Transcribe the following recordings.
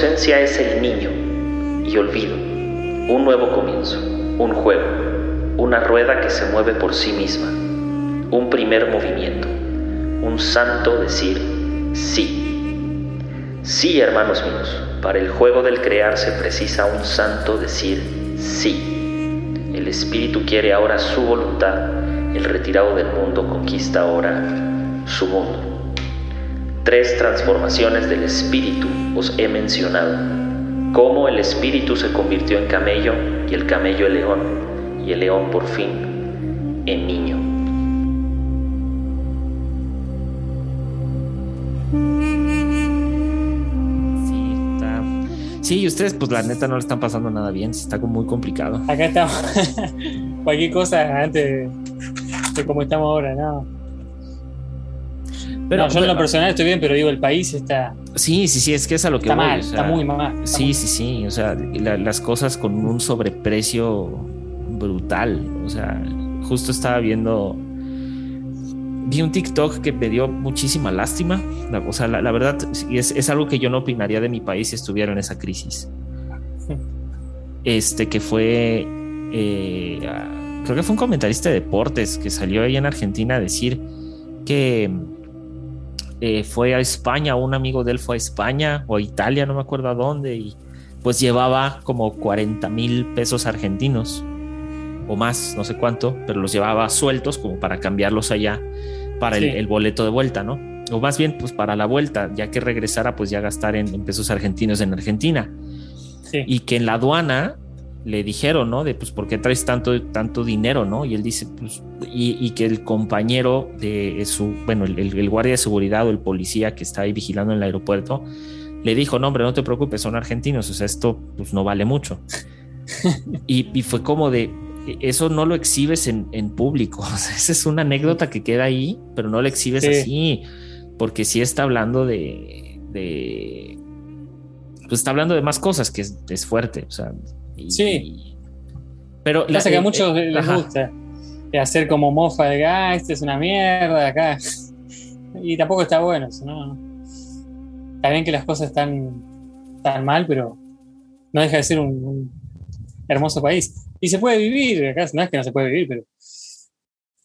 Inocencia es el niño y olvido, un nuevo comienzo, un juego, una rueda que se mueve por sí misma, un primer movimiento, un santo decir sí. Sí, hermanos míos, para el juego del crear se precisa un santo decir sí. El Espíritu quiere ahora su voluntad, el retirado del mundo conquista ahora su mundo. Tres transformaciones del espíritu os he mencionado. Cómo el espíritu se convirtió en camello y el camello en león y el león por fin en niño. Sí, y ustedes, pues la neta no le están pasando nada bien, está muy complicado. Acá estamos. Cualquier cosa antes de, de cómo estamos ahora, ¿no? Pero, no, yo en lo personal estoy bien, pero digo, el país está. Sí, sí, sí, es que es a lo que está voy, mal, o sea, está muy mal. está sí, muy- sí, sí. O sea, la- las cosas con un sobreprecio brutal. O sea, justo estaba viendo. Vi un TikTok que me dio muchísima lástima. O sea, la, la verdad, es, es algo que yo no opinaría de mi país si estuviera en esa crisis. Este que fue. eh, ah, creo que fue un comentarista de deportes que salió ahí en Argentina a decir que eh, fue a España, un amigo de él fue a España o a Italia, no me acuerdo a dónde, y pues llevaba como 40 mil pesos argentinos o más, no sé cuánto, pero los llevaba sueltos como para cambiarlos allá para el, boleto de vuelta, ¿no? O más bien, pues para la vuelta, ya que regresara, pues ya gastar en, en pesos argentinos en Argentina. Sí. Y que en la aduana le dijeron, ¿no? De pues, ¿por qué traes tanto, tanto dinero, no? Y él dice, pues, y, y que el compañero de su, bueno, el, el- el guardia de seguridad o el policía que está ahí vigilando en el aeropuerto, le dijo, no, hombre, no te preocupes, son argentinos, o sea, esto pues no vale mucho. y, y fue como de, eso no lo exhibes en, en público, o sea, esa es una anécdota que queda ahí, pero no lo exhibes Sí. así, porque sí está hablando de, de, pues está hablando de más cosas que es, es fuerte, o sea. Y- Sí. pero Pasa que a muchos eh, les ajá. gusta de hacer como mofa de que, ah, esto es una mierda acá. Y tampoco está bueno eso, ¿no? Está bien que las cosas están tan mal, pero no deja de ser un, un hermoso país. Y se puede vivir, acá no es que no se puede vivir, pero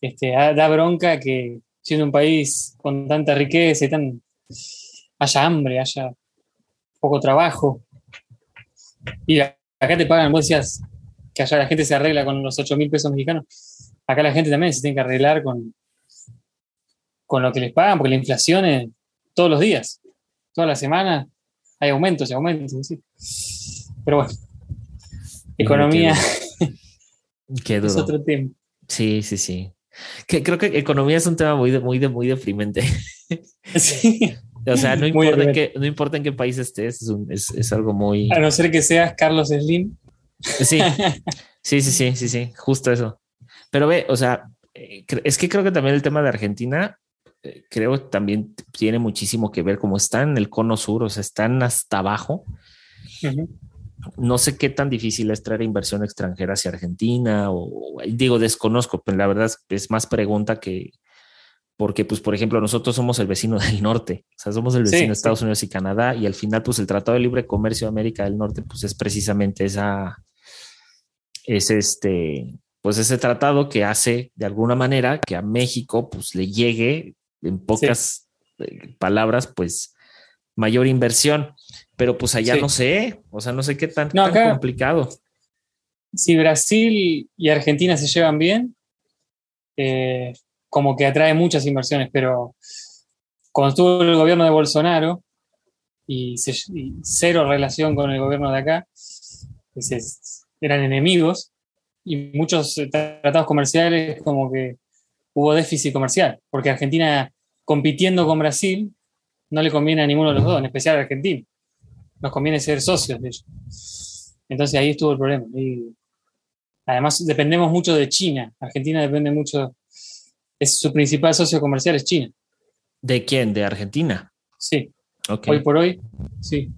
este, da bronca que siendo un país con tanta riqueza y tan haya hambre, haya poco trabajo. Y acá te pagan, vos decías que allá la gente se arregla con los 8 mil pesos mexicanos. Acá la gente también se tiene que arreglar con, con lo que les pagan, porque la inflación es todos los días, toda la semana hay aumentos y aumentos. ¿sí? Pero bueno, economía Qué es duro. otro tema. Sí, sí, sí. Que creo que economía es un tema muy, muy, muy deprimente. Sí. O sea, no importa, en qué, no importa en qué país estés, es, un- es, es algo muy. A no ser que seas Carlos Slim. Sí, sí, sí, sí, sí, sí, justo eso. Pero ve, o sea, eh, es que creo que también el tema de Argentina, eh, creo también tiene muchísimo que ver, como están en el cono sur, o sea, están hasta abajo. No sé qué tan difícil es traer inversión extranjera hacia Argentina, o, digo, desconozco, pero la verdad es más pregunta que, porque, pues, por ejemplo, nosotros somos el vecino del norte, o sea, somos el Sí, vecino de sí. Estados Unidos y Canadá, y al final, pues, el Tratado de Libre Comercio de América del Norte, pues, es precisamente esa, es este, pues, ese tratado que hace de alguna manera que a México, pues, le llegue en pocas eh, palabras, pues, mayor inversión, pero pues allá no sé, o sea, no sé qué tan, No, tan acá- complicado. si Brasil y Argentina se llevan bien, eh, como que atrae muchas inversiones, pero cuando estuvo el gobierno de Bolsonaro y, se- y cero relación con el gobierno de acá, eran enemigos y muchos eh, tratados comerciales como que hubo déficit comercial, porque Argentina compitiendo con Brasil no le conviene a ninguno de los dos, en especial a Argentina. Nos conviene ser socios de ellos. Entonces ahí estuvo el problema. Y además dependemos mucho de China. Argentina depende mucho, es su principal socio comercial es China. ¿De quién? ¿De Argentina? Sí, hoy por hoy, sí.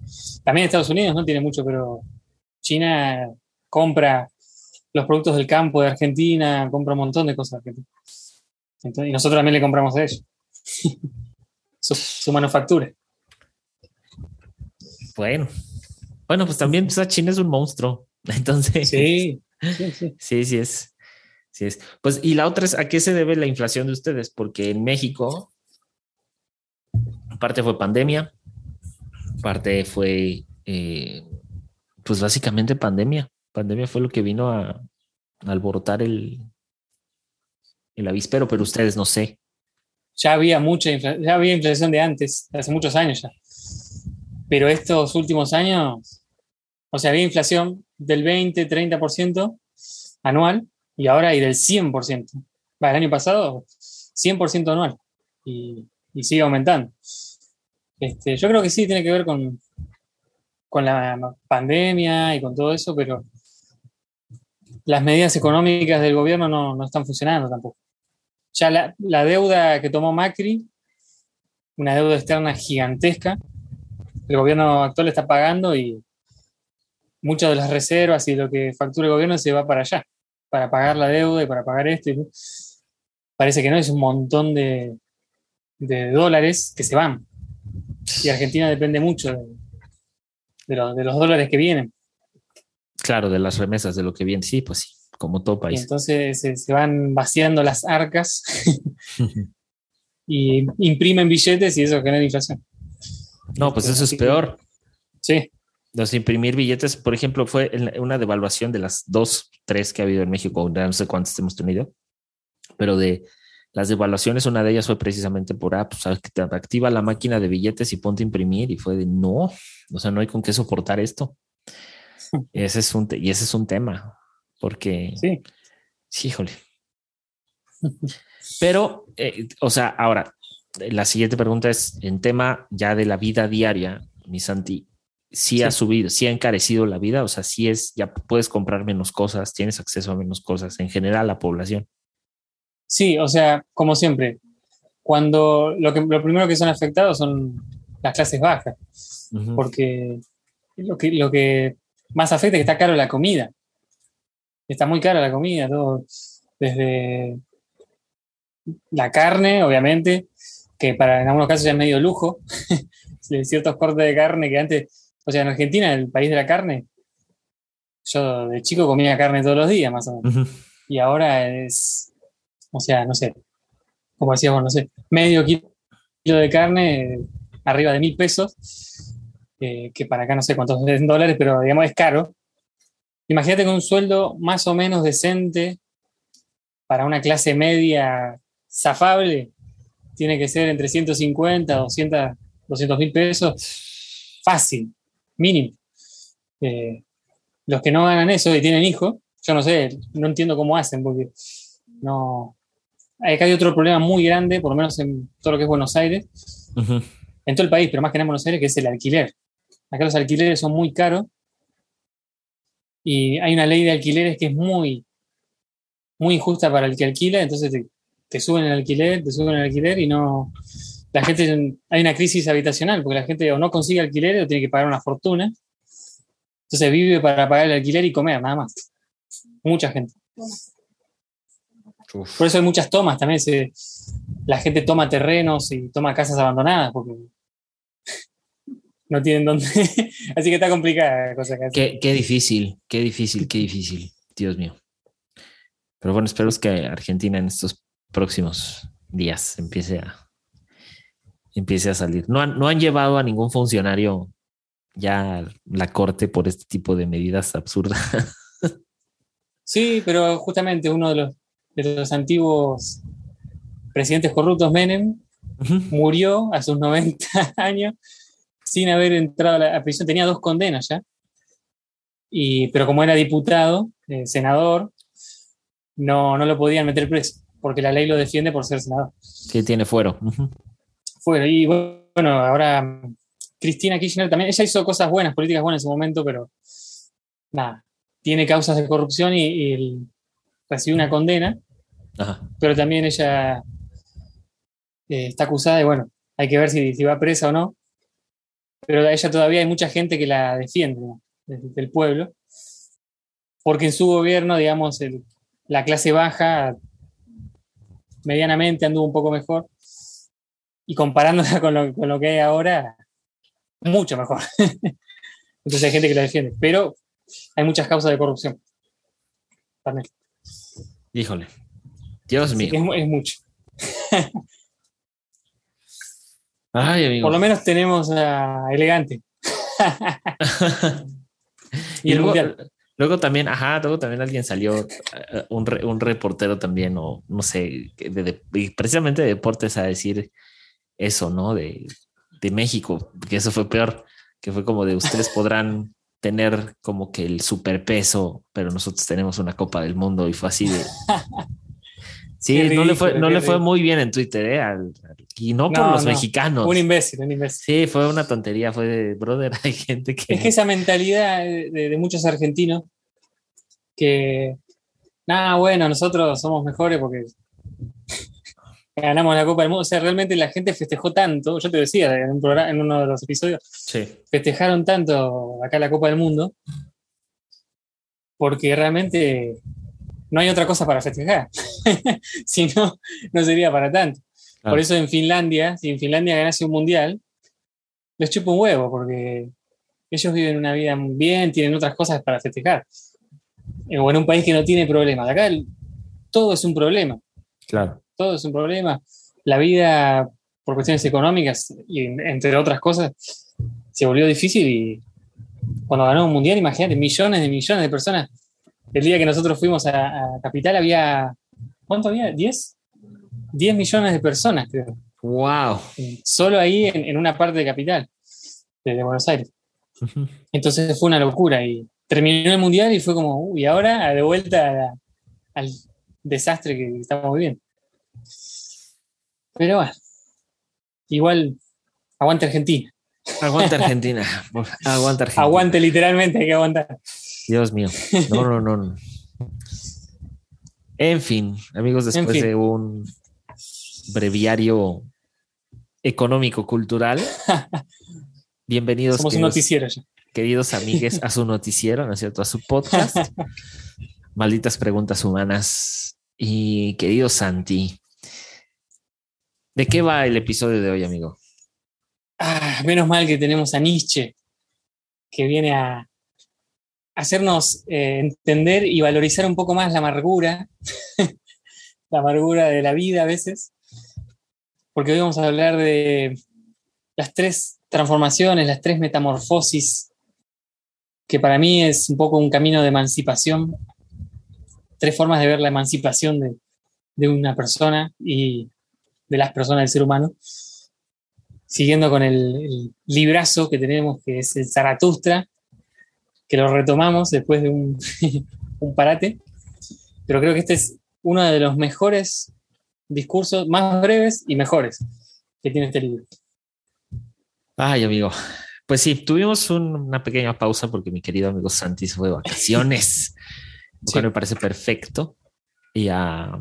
También Estados Unidos no tiene mucho, pero China compra los productos del campo de Argentina, compra un montón de cosas de Argentina. Entonces, y nosotros también le compramos a ellos. su, su manufactura. Bueno, bueno, pues también pues, China es un monstruo. Entonces, sí, sí, sí. sí, sí es. Pues, y la otra es a qué se debe la inflación de ustedes, porque en México, parte fue pandemia, parte fue, eh, pues básicamente pandemia. Pandemia fue lo que vino a, a alborotar el, el avispero, pero ustedes no sé. Ya había mucha ya había inflación de antes, hace muchos años ya. Pero estos últimos años, o sea, había inflación del 20, 30% anual y ahora hay del 100%. Va, el año pasado, 100% anual y, y, sigue aumentando. Este, yo creo que sí tiene que ver con, con la pandemia y con todo eso, pero las medidas económicas del gobierno no, no están funcionando tampoco. Ya la, la, deuda que tomó Macri, una deuda externa gigantesca, el gobierno actual está pagando y muchas de las reservas y lo que factura el gobierno se va para allá, para pagar la deuda y para pagar esto. Y parece que no, es un montón de, de dólares que se van. Y Argentina depende mucho de, de, lo, de, los dólares que vienen. Claro, de las remesas, de lo que viene, sí, pues sí, como todo país. Y entonces se, se, van vaciando las arcas y imprimen billetes y eso genera inflación. No, pues eso es peor. Sí. Los imprimir billetes, por ejemplo, fue una devaluación de las dos, tres que ha habido en México, no sé cuántas hemos tenido, pero de las devaluaciones, una de ellas fue precisamente por, ah, pues activa la máquina de billetes y ponte a imprimir, y fue de no, o sea, no hay con qué soportar esto. ese es un, y ese es un tema, porque, sí, sí híjole. Pero, eh, o sea, ahora, la siguiente pregunta es en tema ya de la vida diaria, mi Santi. Si sí ha subido, si sí ha encarecido la vida, o sea, si es, ya puedes comprar menos cosas, tienes acceso a menos cosas en general la población. Sí, o sea, como siempre, cuando lo, que, lo primero que son afectados son las clases bajas, uh -huh. porque lo que, lo que más afecta es que está caro la comida. Está muy cara la comida, todo, desde la carne, obviamente, que para en algunos casos ya es medio lujo, ciertos cortes de carne que antes, o sea, en Argentina, el país de la carne, yo de chico comía carne todos los días, más o menos. Uh -huh. Y ahora es, o sea, no sé, como decíamos, no sé, medio kilo de carne arriba de mil pesos, eh, que para acá no sé cuántos dólares, pero digamos es caro. Imagínate con un sueldo más o menos decente para una clase media zafable, tiene que ser entre 150, 200, 200 mil pesos, fácil, mínimo. Eh, los que no ganan eso y tienen hijos, yo no sé, no entiendo cómo hacen, porque no. Acá hay otro problema muy grande, por lo menos en todo lo que es Buenos Aires, uh -huh. en todo el país, pero más que nada en Buenos Aires, que es el alquiler. Acá los alquileres son muy caros y hay una ley de alquileres que es muy, muy injusta para el que alquila, entonces te, te suben el alquiler, te suben el alquiler y no. La gente. Hay una crisis habitacional porque la gente o no consigue alquiler o tiene que pagar una fortuna. Entonces vive para pagar el alquiler y comer, nada más. Mucha gente. Uf. Por eso hay muchas tomas también. Se, la gente toma terrenos y toma casas abandonadas porque no tienen dónde. Así que está complicada la cosa. Qué, qué difícil, qué difícil, qué difícil. Dios mío. Pero bueno, espero que Argentina en estos próximos días empiece a empiece a salir. No han, no han llevado a ningún funcionario ya la corte por este tipo de medidas absurdas. Sí, pero justamente uno de los, de los antiguos presidentes corruptos, Menem, uh -huh. murió a sus 90 años sin haber entrado a la prisión. Tenía dos condenas ya. Y, pero como era diputado, eh, senador, no, no lo podían meter preso porque la ley lo defiende por ser senador. Sí, tiene fuero. Uh -huh. Fuero. Y bueno, ahora Cristina Kirchner también, ella hizo cosas buenas, políticas buenas en su momento, pero nada, tiene causas de corrupción y, y recibió una condena, Ajá. pero también ella eh, está acusada y bueno, hay que ver si, si, va presa o no. Pero a ella todavía hay mucha gente que la defiende ¿no? del, del pueblo, porque en su gobierno, digamos, el, la clase baja medianamente anduvo un poco mejor. Y comparándola con lo, con lo que hay ahora, mucho mejor. Entonces hay gente que la defiende, pero hay muchas causas de corrupción. También. Híjole. Dios mío. Es, es mucho. Ay, amigo. Por lo menos tenemos a Elegante. y y el luego, mundial. luego también, ajá, luego también alguien salió, eh, un, re- un reportero también, o no sé, de- de- precisamente de deportes a decir eso, ¿no? De, de México, que eso fue peor, que fue como de ustedes podrán tener como que el superpeso, pero nosotros tenemos una Copa del Mundo y fue así de... Sí, Qué no le fue, no le fue muy bien en Twitter, ¿eh? Al- al- y no por los no. mexicanos. Un imbécil, un imbécil. Sí, fue una tontería, fue de, brother, hay gente que... Es que esa mentalidad de, de muchos argentinos que, nada, bueno, nosotros somos mejores porque ganamos la Copa del Mundo. O sea, realmente la gente festejó tanto, yo te decía en, un programa, en uno de los episodios, Sí. festejaron tanto acá la Copa del Mundo porque realmente no hay otra cosa para festejar. si no, no sería para tanto. Claro. Por eso en Finlandia, si en Finlandia ganase un mundial, les chupa un huevo, porque ellos viven una vida muy bien, tienen otras cosas para festejar. O en un país que no tiene problemas. Acá el- todo es un problema, Claro. Todo es un problema. La vida, por cuestiones económicas y en- entre otras cosas, se volvió difícil y cuando ganó un mundial, imagínate, millones de millones de personas. El día que nosotros fuimos a, a Capital había, ¿cuánto había? ¿10? 10 millones de personas, creo. Wow. Solo ahí en, en una parte de Capital, de, de Buenos Aires. Entonces fue una locura y terminó el mundial y fue como, uy, ahora de vuelta a la- al desastre que estamos viviendo. Pero bueno, igual, aguante Argentina. Aguanta Argentina. Aguanta Argentina. Aguante literalmente, hay que aguantar. Dios mío. No, no, no. no. En fin, amigos, después fin. de un breviario económico-cultural, bienvenidos, Somos un queridos, noticiero ya. queridos amigues, a su noticiero, ¿no es cierto? A su podcast. Malditas preguntas humanas. Y querido Santi, ¿de qué va el episodio de hoy, amigo? Ah, menos mal que tenemos a Nietzsche, que viene a hacernos eh, entender y valorizar un poco más la amargura, la amargura de la vida a veces, porque hoy vamos a hablar de las tres transformaciones, las tres metamorfosis, que para mí es un poco un camino de emancipación, tres formas de ver la emancipación de, de una persona y de las personas del ser humano siguiendo con el, el librazo que tenemos, que es el Zaratustra, que lo retomamos después de un, un parate, pero creo que este es uno de los mejores discursos, más breves y mejores que tiene este libro. Ay, amigo. Pues sí, tuvimos un- una pequeña pausa porque mi querido amigo Santi se fue de vacaciones, lo Sí. me parece perfecto. Y, ah,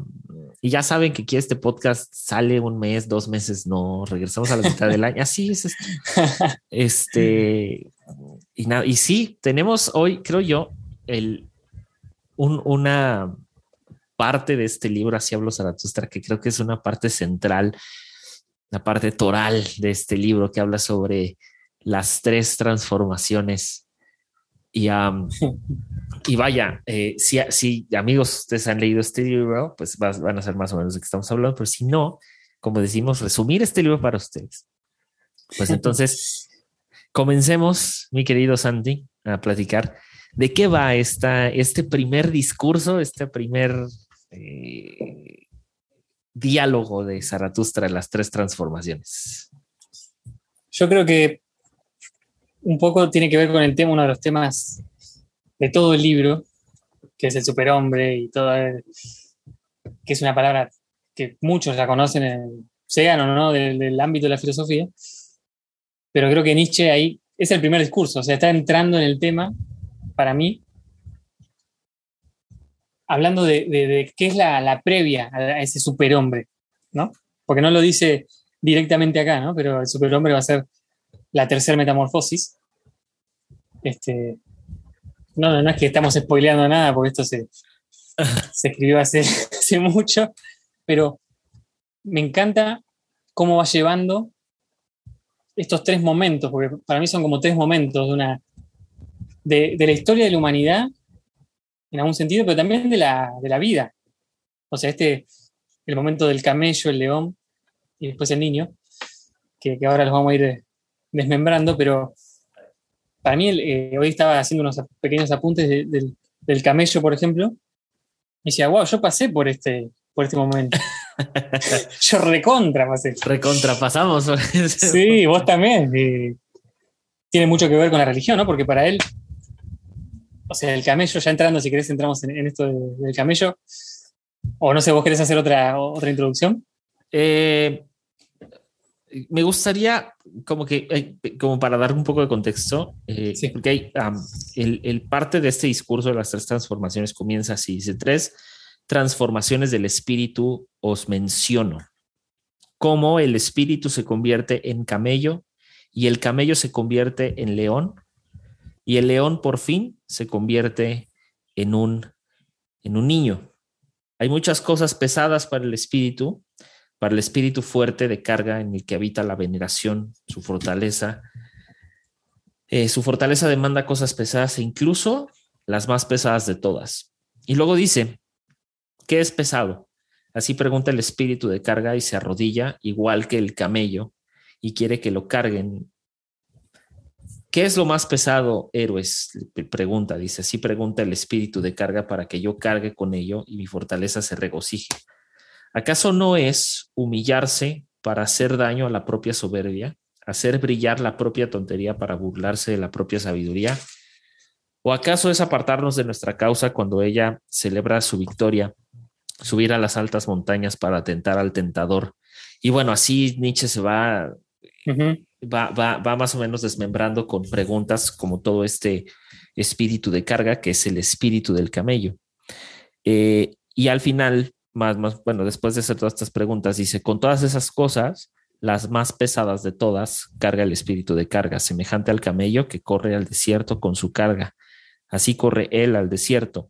y ya saben que aquí este podcast sale un mes, dos meses, no regresamos a la mitad del año. Así es esto. Este, y nada, y sí, tenemos hoy, creo yo, el, un- una parte de este libro, Así hablo Zaratustra, que creo que es una parte central, la parte toral de este libro que habla sobre las tres transformaciones. Y, am, y vaya, eh, si, si amigos ustedes han leído este libro, pues vas- van a ser más o menos de qué estamos hablando, pero si no, como decimos, resumir este libro para ustedes. Pues entonces, comencemos, mi querido Santi, a platicar de qué va esta, este primer discurso, este primer eh, diálogo de Zaratustra, las tres transformaciones. Yo creo que un poco tiene que ver con el tema, uno de los temas de todo el libro, que es el superhombre y todo, el- que es una palabra que muchos la conocen, en, sean o no del, ámbito de la filosofía, pero creo que Nietzsche ahí es el primer discurso, o sea, está entrando en el tema, para mí, hablando de, qué es la, la previa a ese superhombre, ¿no? Porque no lo dice directamente acá, ¿no? Pero el superhombre va a ser la tercera metamorfosis. Este, no, no, no es que estamos spoileando nada, porque esto se, se escribió hace, hace mucho, pero me encanta cómo va llevando estos tres momentos, porque para mí son como tres momentos de una, de, la historia de la humanidad, en algún sentido, pero también de la, de la vida. O sea, este, el momento del camello, el león y después el niño, que, ahora los vamos a ir eh, desmembrando, pero para mí eh, hoy estaba haciendo unos pequeños apuntes del, camello, por ejemplo, y decía, wow, yo pasé por este, por este momento. yo recontra pasé. Recontra pasamos. sí, vos también. tiene mucho que ver con la religión, ¿no? Porque para él, o sea, el camello, ya entrando, si querés, entramos en, esto del camello. O no sé, vos querés hacer otra, otra introducción. Eh, me gustaría, como que, eh, como para dar un poco de contexto, eh, porque hay, el, parte de este discurso de las tres transformaciones comienza así: dice tres transformaciones del espíritu os menciono. Cómo el espíritu se convierte en camello y el camello se convierte en león y el león por fin se convierte en un, en un niño. Hay muchas cosas pesadas para el espíritu para el espíritu fuerte de carga en el que habita la veneración, su fortaleza. Eh, su fortaleza demanda cosas pesadas e incluso las más pesadas de todas. Y luego dice, ¿qué es pesado? Así pregunta el espíritu de carga y se arrodilla igual que el camello y quiere que lo carguen. ¿Qué es lo más pesado, héroes? Pregunta, dice, así pregunta el espíritu de carga para que yo cargue con ello y mi fortaleza se regocije. ¿Acaso no es humillarse para hacer daño a la propia soberbia, hacer brillar la propia tontería para burlarse de la propia sabiduría? ¿O acaso es apartarnos de nuestra causa cuando ella celebra su victoria, subir a las altas montañas para atentar al tentador? Y bueno, así Nietzsche se va, va, va, más o menos desmembrando con preguntas como todo este espíritu de carga, que es el espíritu del camello. Eh, y al final más, más, bueno, después de hacer todas estas preguntas, dice, con todas esas cosas, las más pesadas de todas, carga el espíritu de carga, semejante al camello que corre al desierto con su carga. Así corre él al desierto.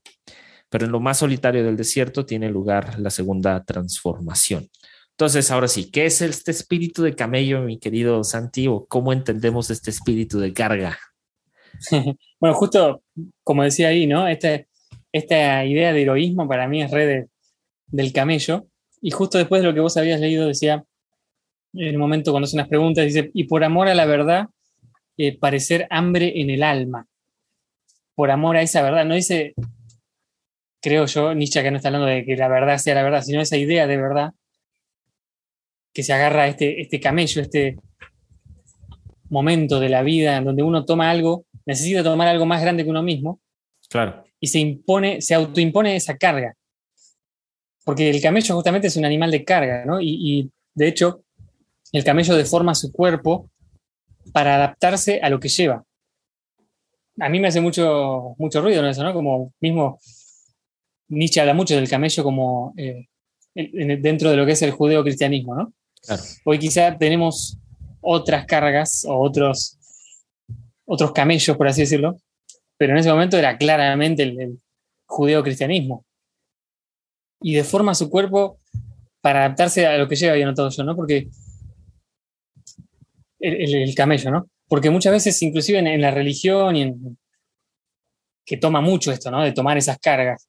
Pero en lo más solitario del desierto tiene lugar la segunda transformación. Entonces, ahora sí, ¿qué es este espíritu de camello, mi querido Santi? ¿O cómo entendemos este espíritu de carga? bueno, justo como decía ahí, ¿no? Este, esta idea de heroísmo para mí es red de, del camello. Y justo después de lo que vos habías leído, decía, en el momento cuando hacen unas preguntas, dice, y por amor a la verdad, eh, parecer hambre en el alma. Por amor a esa verdad. No dice, creo yo, Nietzsche que no está hablando de que la verdad sea la verdad, sino esa idea de verdad que se agarra a este, este camello, este momento de la vida en donde uno toma algo, necesita tomar algo más grande que uno mismo. Claro. Y se impone, se autoimpone esa carga porque el camello justamente es un animal de carga, ¿no? Y, de hecho, el camello deforma su cuerpo para adaptarse a lo que lleva. A mí me hace mucho, mucho ruido en eso, ¿no? Como mismo Nietzsche habla mucho del camello como eh, dentro de lo que es el judeo-cristianismo, ¿no? Hoy quizá tenemos otras cargas o otros, otros camellos, por así decirlo, pero en ese momento era claramente el, el judeo-cristianismo y deforma su cuerpo para adaptarse a lo que lleva, había notado yo, ¿no? Porque el, camello, ¿no? Porque muchas veces, inclusive en, la religión y en que toma mucho esto, ¿no? De tomar esas cargas,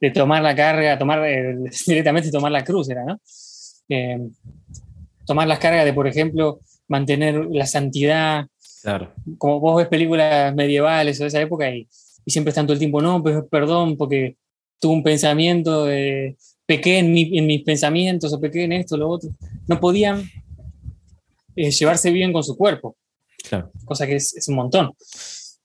de tomar la carga, tomar eh, directamente tomar la cruz, era, ¿no? Eh, tomar las cargas de, por ejemplo, mantener la santidad. Claro. Como vos ves películas medievales o de esa época y, y siempre están todo el tiempo, no, pues perdón, porque tuve un pensamiento de pequé en, mis pensamientos o pequé en esto, lo otro. No podían eh, llevarse bien con su cuerpo. Claro. Cosa que es, un montón.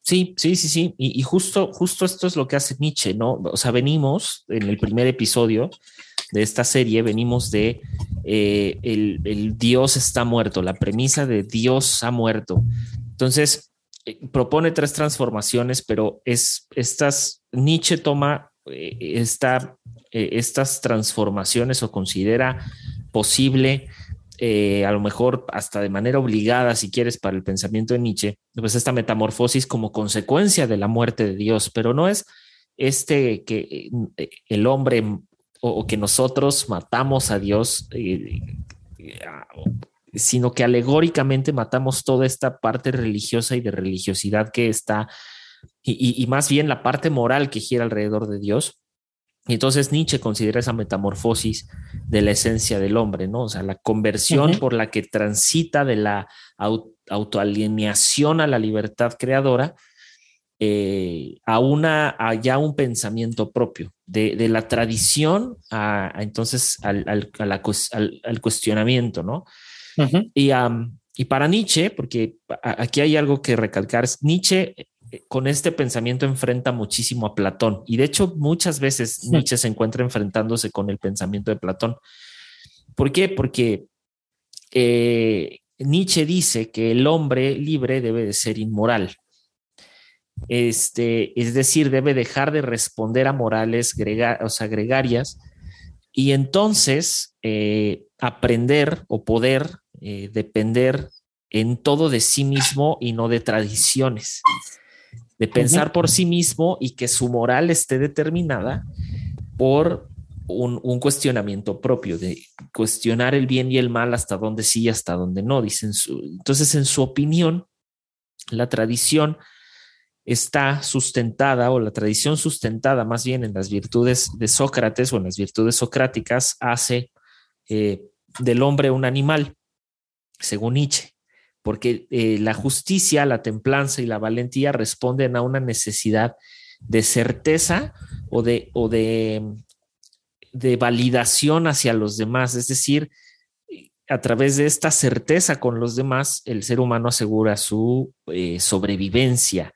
Sí, sí, sí, sí. Y, justo, justo esto es lo que hace Nietzsche, ¿no? O sea, venimos en el primer episodio de esta serie, venimos de eh, el, el, Dios está muerto, la premisa de Dios ha muerto. Entonces, eh, propone tres transformaciones, pero es estas, Nietzsche toma esta, eh, estas transformaciones o considera posible, eh, a lo mejor hasta de manera obligada, si quieres, para el pensamiento de Nietzsche, pues esta metamorfosis como consecuencia de la muerte de Dios, pero no es este que el hombre o, que nosotros matamos a Dios, sino que alegóricamente matamos toda esta parte religiosa y de religiosidad que está y, más bien la parte moral que gira alrededor de Dios. Y entonces Nietzsche considera esa metamorfosis de la esencia del hombre, ¿no? O sea, la conversión por la que transita de la autoalineación a la libertad creadora eh, a una ya un pensamiento propio de, la tradición a, entonces al, cuestionamiento, ¿no? y, y, para Nietzsche, porque aquí hay algo que recalcar, Nietzsche con este pensamiento enfrenta muchísimo a Platón y de hecho muchas veces Nietzsche se encuentra enfrentándose con el pensamiento de Platón. ¿Por qué? Porque eh, Nietzsche dice que el hombre libre debe de ser inmoral. Este, es decir, debe dejar de responder a morales gregarias y entonces eh, aprender o poder depender en todo de sí mismo y no de tradiciones de pensar por sí mismo y que su moral esté determinada por un, cuestionamiento propio, de cuestionar el bien y el mal hasta dónde sí y hasta dónde no. Dicen entonces, en su opinión, la tradición está sustentada o la tradición sustentada más bien en las virtudes de Sócrates o en las virtudes socráticas hace eh, del hombre un animal, según Nietzsche porque eh, la justicia, la templanza y la valentía responden a una necesidad de certeza o de, o de, de validación hacia los demás. Es decir, a través de esta certeza con los demás, el ser humano asegura su eh, sobrevivencia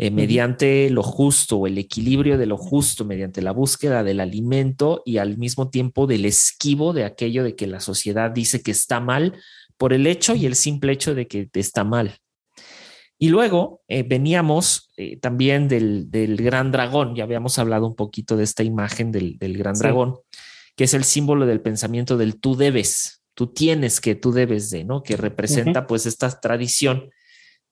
eh, mediante lo justo o el equilibrio de lo justo, mediante la búsqueda del alimento y al mismo tiempo del esquivo de aquello de que la sociedad dice que está mal por el hecho y el simple hecho de que está mal. Y luego eh, veníamos eh, también del, gran dragón, ya habíamos hablado un poquito de esta imagen del, gran dragón, que es el símbolo del pensamiento del tú debes, tú tienes que, tú debes de, ¿no? Que representa pues esta tradición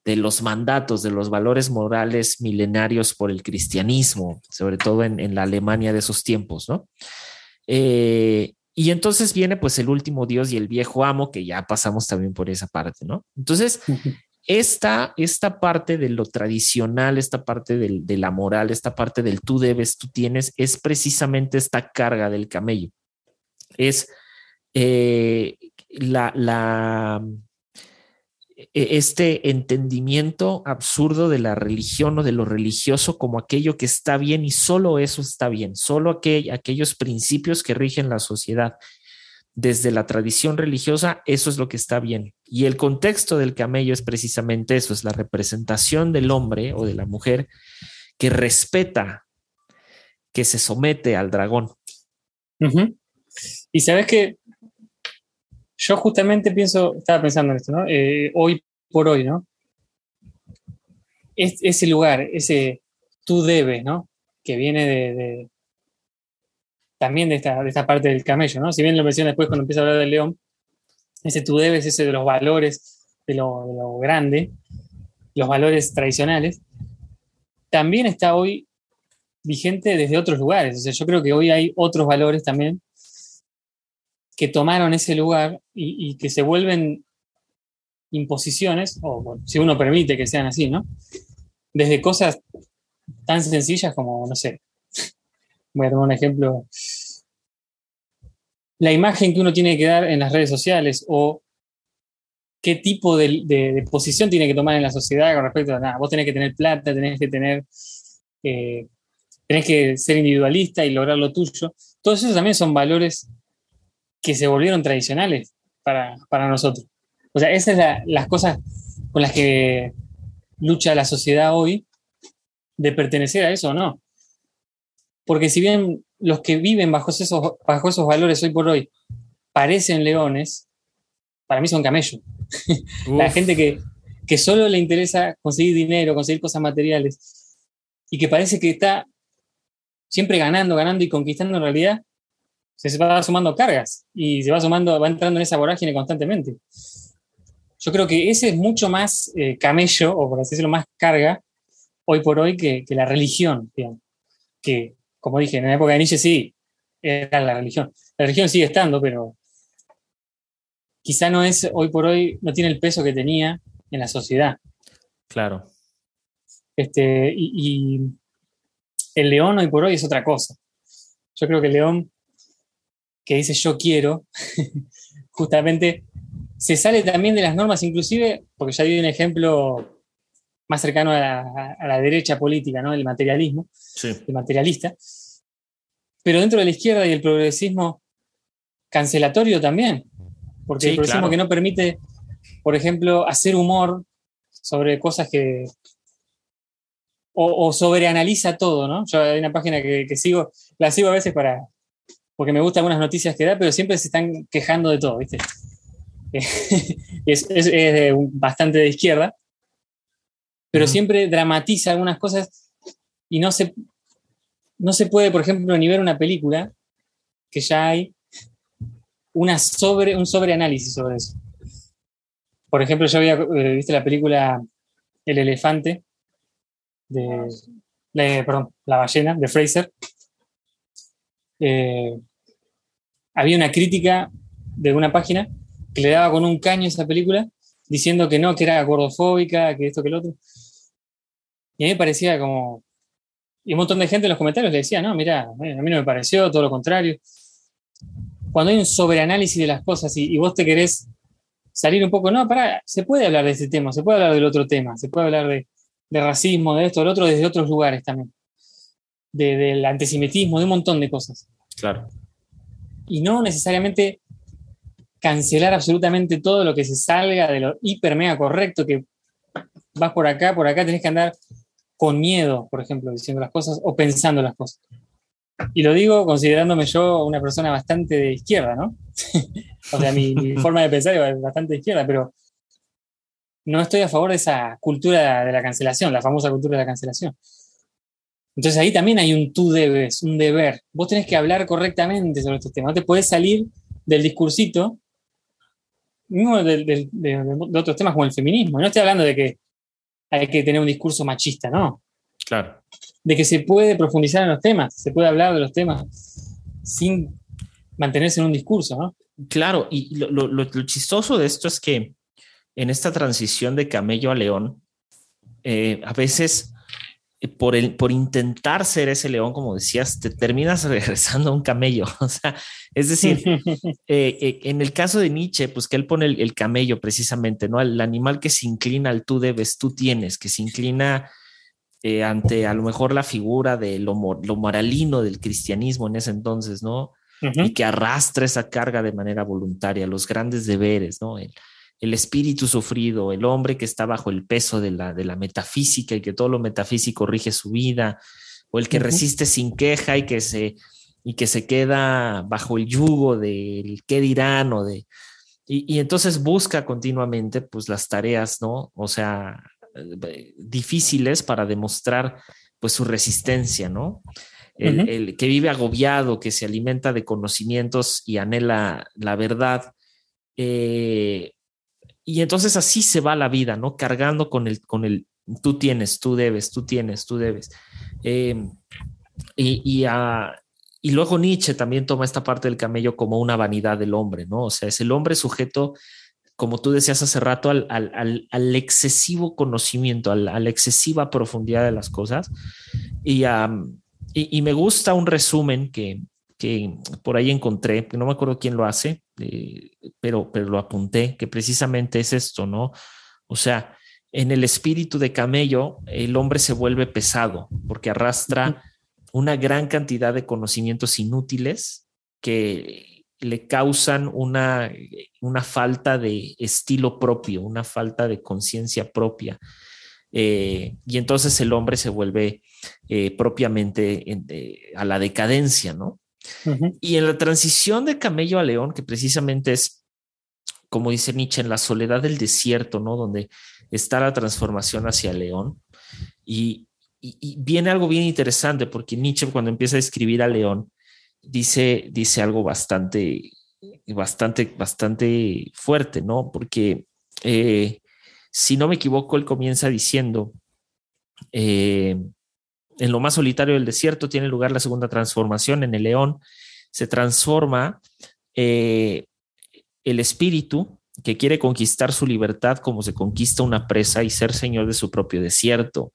de los mandatos, de los valores morales milenarios por el cristianismo, sobre todo en, la Alemania de esos tiempos, ¿no? Eh, y entonces viene pues el último Dios y el viejo amo, que ya pasamos también por esa parte, ¿no? Entonces, esta, esta parte de lo tradicional, esta parte de la moral, esta parte del tú debes, tú tienes, es precisamente esta carga del camello. Es eh, la, la, este entendimiento absurdo de la religión o de lo religioso como aquello que está bien y solo eso está bien, solo aquellos principios que rigen la sociedad. Desde la tradición religiosa, eso es lo que está bien. Y el contexto del camello es precisamente eso, es la representación del hombre o de la mujer que respeta, que se somete al dragón. Y sabes que yo justamente pienso, estaba pensando en esto, ¿no? Eh, hoy por hoy, ¿no? ese lugar, ese tú debes, ¿no? Que viene de, también de esta, de esta, parte del camello, ¿no? Si bien lo mencioné después cuando empieza a hablar del león, ese tú debes, ese de los valores, de lo, de lo grande, los valores tradicionales, también está hoy vigente desde otros lugares. O sea, yo creo que hoy hay otros valores también que tomaron ese lugar y, que se vuelven imposiciones, o si uno permite que sean así, ¿no? Desde cosas tan sencillas como, no sé, voy a tomar un ejemplo, la imagen que uno tiene que dar en las redes sociales o qué tipo de, posición tiene que tomar en la sociedad con respecto a nada. Vos tenés que tener plata, tenés que tener, eh, tenés que ser individualista y lograr lo tuyo. Todos esos también son valores que se volvieron tradicionales para, nosotros. O sea, esas son las cosas con las que lucha la sociedad hoy, de pertenecer a eso o no. Porque si bien los que viven bajo esos, bajo esos valores hoy por hoy parecen leones, para mí son camellos. la gente que, que solo le interesa conseguir dinero, conseguir cosas materiales, y que parece que está siempre ganando, ganando y conquistando en realidad, se va sumando cargas y se va sumando, va entrando en esa vorágine constantemente. Yo creo que ese es mucho más eh, camello, o por así decirlo, más carga, hoy por hoy, que, la religión, que, como dije, en la época de Nietzsche sí, era la religión. La religión sigue estando, pero quizá no es, hoy por hoy, no tiene el peso que tenía en la sociedad. Claro. Este, y, el león hoy por hoy es otra cosa. Yo creo que el león que dice yo quiero, justamente se sale también de las normas, inclusive, porque ya di un ejemplo más cercano a la, derecha política, ¿no? El materialismo, el materialista. Pero dentro de la izquierda y el progresismo cancelatorio también, porque el progresismo que no permite, por ejemplo, hacer humor sobre cosas que... O, sobreanaliza todo, ¿no? Yo hay una página que, sigo, la sigo a veces para... porque me gustan algunas noticias que da, pero siempre se están quejando de todo, ¿viste? es, bastante de izquierda, pero siempre dramatiza algunas cosas y no se, no se puede, por ejemplo, ni ver una película que ya hay una sobre, un sobreanálisis sobre eso. Por ejemplo, yo había eh, visto la película El elefante de, perdón, La ballena de Fraser. Eh, había una crítica de una página que le daba con un caño a esa película, diciendo que no, que era gordofóbica, que esto, que el otro. Y a mí me parecía como... Y un montón de gente en los comentarios le decía, no, mira, a mí no me pareció, todo lo contrario. Cuando hay un sobreanálisis de las cosas y, vos te querés salir un poco, no, para, se puede hablar de ese tema, se puede hablar del otro tema, se puede hablar de, racismo, de esto, del otro, desde otros lugares también. Del antisemitismo, de un montón de cosas. Claro. Y no necesariamente cancelar absolutamente todo lo que se salga de lo hiper mega correcto, que vas por acá, por acá, tenés que andar con miedo, por ejemplo, diciendo las cosas o pensando las cosas. Y lo digo considerándome yo una persona bastante de izquierda, ¿no? o sea, mi, forma de pensar es bastante de izquierda, pero no estoy a favor de esa cultura de la cancelación, la famosa cultura de la cancelación. Entonces ahí también hay un tú debes, un deber. Vos tenés que hablar correctamente sobre estos temas. No te puedes salir del discursito mismo de, otros temas como el feminismo. No estoy hablando de que hay que tener un discurso machista, ¿no? Claro. De que se puede profundizar en los temas, se puede hablar de los temas sin mantenerse en un discurso, ¿no? Claro, y lo, chistoso de esto es que en esta transición de camello a león, eh, a veces por, el, por intentar ser ese león, como decías, te terminas regresando a un camello. O sea, es decir, eh, eh, en el caso de Nietzsche, pues que él pone el, camello precisamente, ¿no? El animal que se inclina al tú debes, tú tienes, que se inclina ante a lo mejor la figura de lo, lo, moralino del cristianismo en ese entonces, ¿no? Y que arrastra esa carga de manera voluntaria, los grandes deberes, ¿no? el espíritu sufrido, el hombre que está bajo el peso de la, de la metafísica y que todo lo metafísico rige su vida, o el que resiste sin queja y que se, y que se queda bajo el yugo del qué dirán o de... Y, entonces busca continuamente pues las tareas, ¿no? O sea, eh, difíciles para demostrar pues su resistencia, ¿no? El, que vive agobiado, que se alimenta de conocimientos y anhela la verdad, eh, y entonces así se va la vida, ¿no? Cargando con el, con el, tú tienes, tú debes, tú tienes, tú debes. Em, y, y, luego Nietzsche también toma esta parte del camello como una vanidad del hombre, ¿no? O sea, es el hombre sujeto, como tú decías hace rato, al, al, excesivo conocimiento, a la excesiva profundidad de las cosas. Y, y, y me gusta un resumen que, que por ahí encontré, no me acuerdo quién lo hace, eh, pero, pero lo apunté, que precisamente es esto, ¿no? O sea, en el espíritu de camello, el hombre se vuelve pesado porque arrastra una gran cantidad de conocimientos inútiles que le causan una, una falta de estilo propio, una falta de conciencia propia. Eh, y entonces el hombre se vuelve eh, propiamente a la decadencia, ¿no? Y en la transición de camello a león, que precisamente es, como dice Nietzsche, en la soledad del desierto, ¿no? Donde está la transformación hacia león. Y, viene algo bien interesante, porque Nietzsche cuando empieza a escribir a león, dice, dice algo bastante, bastante, bastante fuerte, ¿no? Porque eh, si no me equivoco, él comienza diciendo, eh, en lo más solitario del desierto tiene lugar la segunda transformación en el león. Se transforma eh, el espíritu que quiere conquistar su libertad como se conquista una presa y ser señor de su propio desierto.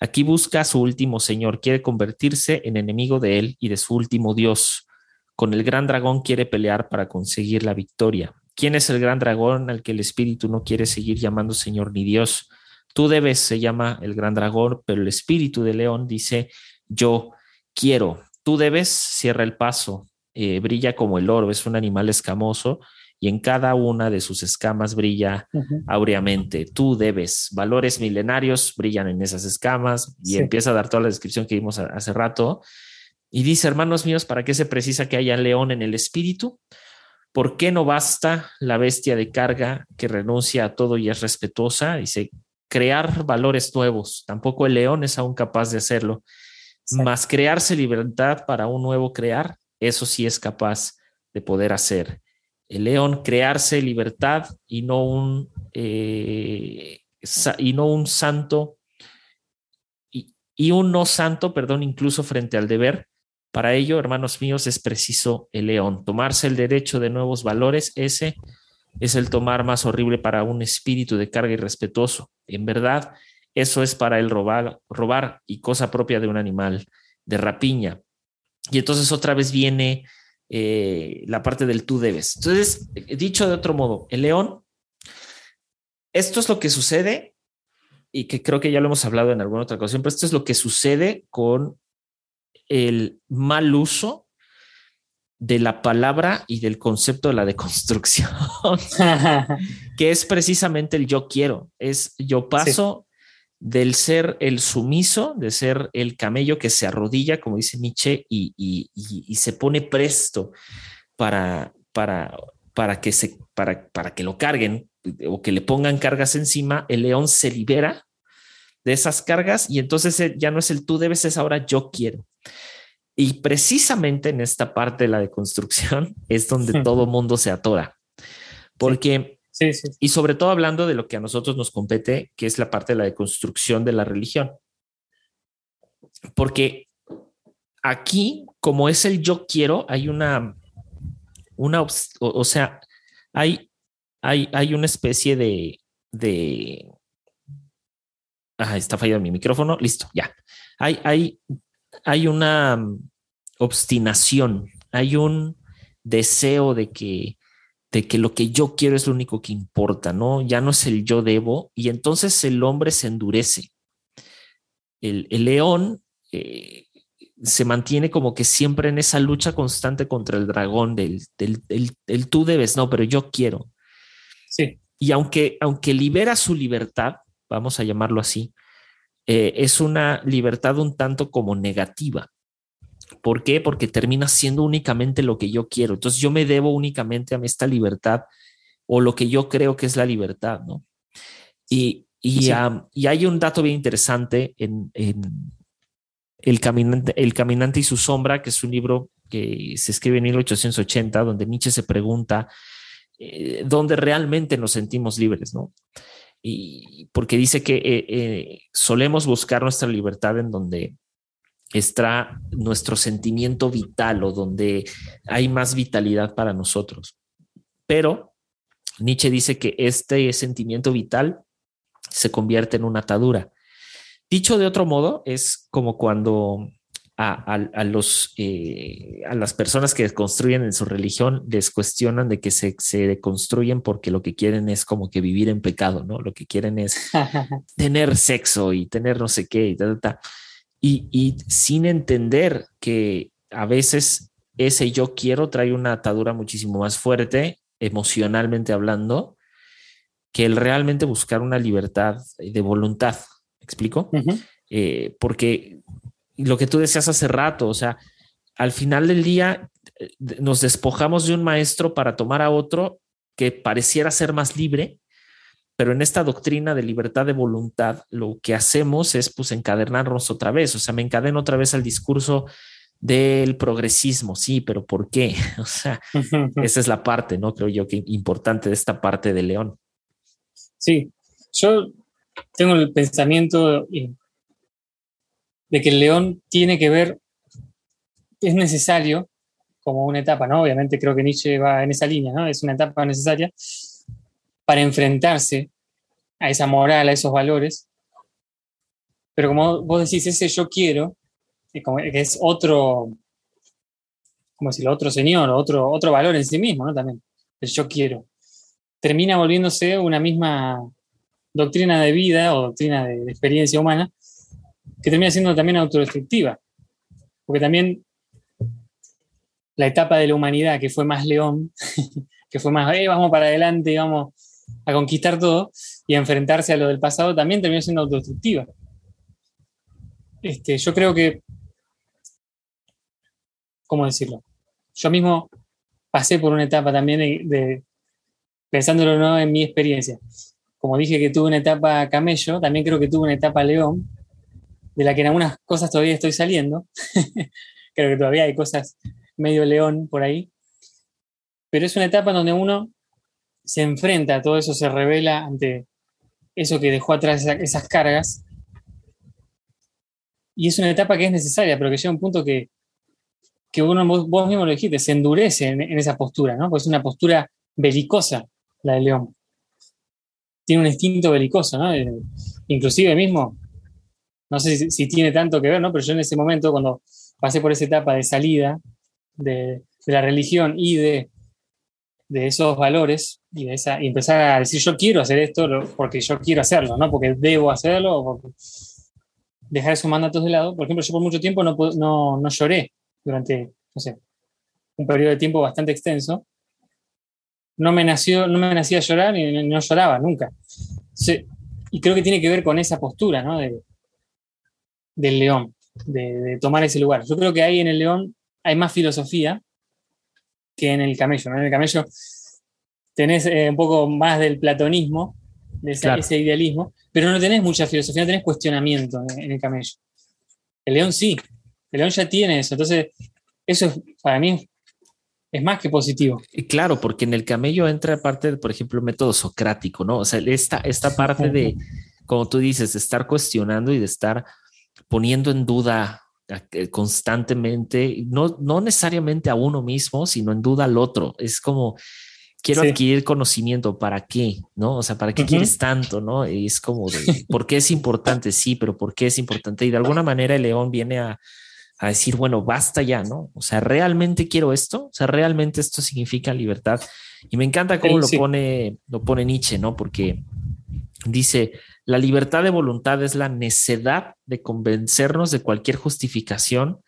Aquí busca a su último señor, quiere convertirse en enemigo de él y de su último dios. Con el gran dragón quiere pelear para conseguir la victoria. ¿Quién es el gran dragón al que el espíritu no quiere seguir llamando Señor ni Dios? Tú debes, se llama el gran dragón, pero el espíritu de león dice, yo quiero. Tú debes, cierra el paso, eh, brilla como el oro, es un animal escamoso y en cada una de sus escamas brilla aureamente. Tú debes, valores milenarios brillan en esas escamas y empieza a dar toda la descripción que vimos hace rato. Y dice, hermanos míos, ¿para qué se precisa que haya león en el espíritu? ¿Por qué no basta la bestia de carga que renuncia a todo y es respetuosa? Dice, crear valores nuevos. Tampoco el león es aún capaz de hacerlo. Más crearse libertad para un nuevo crear, eso sí es capaz de poder hacer. El león crearse libertad y no un, eh, y no un santo y, y un no santo, perdón, incluso frente al deber, para ello, hermanos míos, es preciso el león. Tomarse el derecho de nuevos valores, ese es el tomar más horrible para un espíritu de carga irrespetuoso. En verdad, eso es para el robar, robar y cosa propia de un animal, de rapiña. Y entonces otra vez viene eh, la parte del tú debes. Entonces, dicho de otro modo, el león, esto es lo que sucede y que creo que ya lo hemos hablado en alguna otra ocasión, pero esto es lo que sucede con el mal uso de la palabra y del concepto de la deconstrucción, que es precisamente el yo quiero, es yo paso del ser el sumiso, de ser el camello que se arrodilla, como dice Nietzsche, y, se pone presto para, para, para, que se, para, para que lo carguen o que le pongan cargas encima, el león se libera de esas cargas y entonces ya no es el tú debes, es ahora yo quiero. Y precisamente en esta parte de la deconstrucción es donde todo mundo se atora. Porque, sí. Sí, y sobre todo hablando de lo que a nosotros nos compete, que es la parte de la deconstrucción de la religión. Porque aquí, como es el yo quiero, hay una, una o, sea, hay, hay, hay una especie de, de, Ah, está fallando mi micrófono. Listo, ya. Hay, hay, hay una obstinación, hay un deseo de que, de que lo que yo quiero es lo único que importa, ¿no? Ya no es el yo debo, y entonces el hombre se endurece. El, león eh, se mantiene como que siempre en esa lucha constante contra el dragón del, del, tú debes, no, pero yo quiero. Sí. Y aunque, aunque libera su libertad, vamos a llamarlo así, eh, es una libertad un tanto como negativa. ¿Por qué? Porque termina siendo únicamente lo que yo quiero. Entonces yo me debo únicamente a esta libertad o lo que yo creo que es la libertad, ¿no? Y, y, hay un dato bien interesante en, el, caminante, el Caminante y su sombra, que es un libro que se escribe en 1880, donde Nietzsche se pregunta eh, dónde realmente nos sentimos libres, ¿no? Y porque dice que eh, eh, solemos buscar nuestra libertad en donde está nuestro sentimiento vital o donde hay más vitalidad para nosotros. Pero Nietzsche dice que este sentimiento vital se convierte en una atadura. Dicho de otro modo, es como cuando a, los, eh, a las personas que construyen en su religión les cuestionan de que se, se deconstruyen porque lo que quieren es como que vivir en pecado, ¿no? Lo que quieren es tener sexo y tener no sé qué y, y, sin entender que a veces ese yo quiero trae una atadura muchísimo más fuerte emocionalmente hablando que el realmente buscar una libertad de voluntad. ¿Me explico? Eh, porque lo que tú decías hace rato, o sea, al final del día eh, nos despojamos de un maestro para tomar a otro que pareciera ser más libre, pero en esta doctrina de libertad de voluntad lo que hacemos es pues encadenarnos otra vez, o sea, me encadeno otra vez al discurso del progresismo, sí, pero ¿por qué? O sea, esa es la parte, ¿no? Creo yo que importante de esta parte de León. Sí, yo tengo el pensamiento de que el león tiene que ver, es necesario como una etapa, ¿no? Obviamente creo que Nietzsche va en esa línea, ¿no? Es una etapa necesaria para enfrentarse a esa moral, a esos valores, Pero como vos decís, ese yo quiero, que es otro, como decirlo, otro señor, otro, otro valor en sí mismo, ¿no? También, el yo quiero. Termina volviéndose una misma doctrina de vida o doctrina de, experiencia humana que termina siendo también autodestructiva. Porque también la etapa de la humanidad que fue más león, que fue más, eh, vamos para adelante y vamos a conquistar todo y a enfrentarse a lo del pasado, también terminó siendo autodestructiva. Este, yo creo que, ¿cómo decirlo? Yo mismo pasé por una etapa también de, pensándolo ¿no? en mi experiencia. Como dije que tuve una etapa camello, también creo que tuve una etapa león, de la que en algunas cosas todavía estoy saliendo. creo que todavía hay cosas medio león por ahí. Pero es una etapa donde uno se enfrenta a todo eso, se revela ante eso que dejó atrás esas cargas. Y es una etapa que es necesaria, pero que llega a un punto que, que uno, vos, mismo lo dijiste, se endurece en, esa postura, ¿no? Porque es una postura belicosa la de León. Tiene un instinto belicoso, ¿no? Eh, inclusive mismo, no sé si, tiene tanto que ver, ¿no? Pero yo en ese momento, cuando pasé por esa etapa de salida de, la religión y de, esos valores, y, de esa, empezar a decir yo quiero hacer esto porque yo quiero hacerlo, no porque debo hacerlo dejar esos mandatos de lado. Por ejemplo, yo por mucho tiempo no, no, no lloré durante, no sé, un periodo de tiempo bastante extenso. No me, nació, no me nacía llorar y no, lloraba nunca. y creo que tiene que ver con esa postura, ¿no? Del león, de, tomar ese lugar. Yo creo que ahí en el león hay más filosofía que en el camello. En el camello tenés eh, un poco más del platonismo, de ese, idealismo, pero no tenés mucha filosofía, no tenés cuestionamiento en, el camello. El león sí, el león ya tiene eso. Entonces, eso para mí es más que positivo. Claro, porque en el camello entra parte, por ejemplo, el método socrático, ¿no? O sea, esta, esta parte de, como tú dices, de estar cuestionando y de estar poniendo en duda eh, constantemente, no, no necesariamente a uno mismo, sino en duda al otro. Es como, quiero adquirir conocimiento, ¿para qué? ¿No? O sea, ¿para qué quieres tanto? ¿No? Y es como, de, ¿por qué es importante? Sí, pero ¿por qué es importante? Y de alguna manera el león viene a, a decir, bueno, basta ya, ¿no? O sea, ¿realmente quiero esto? O sea, ¿realmente esto significa libertad? Y me encanta cómo lo pone, lo pone Nietzsche, ¿no? Porque dice, la libertad de voluntad es la necedad de convencernos de cualquier justificación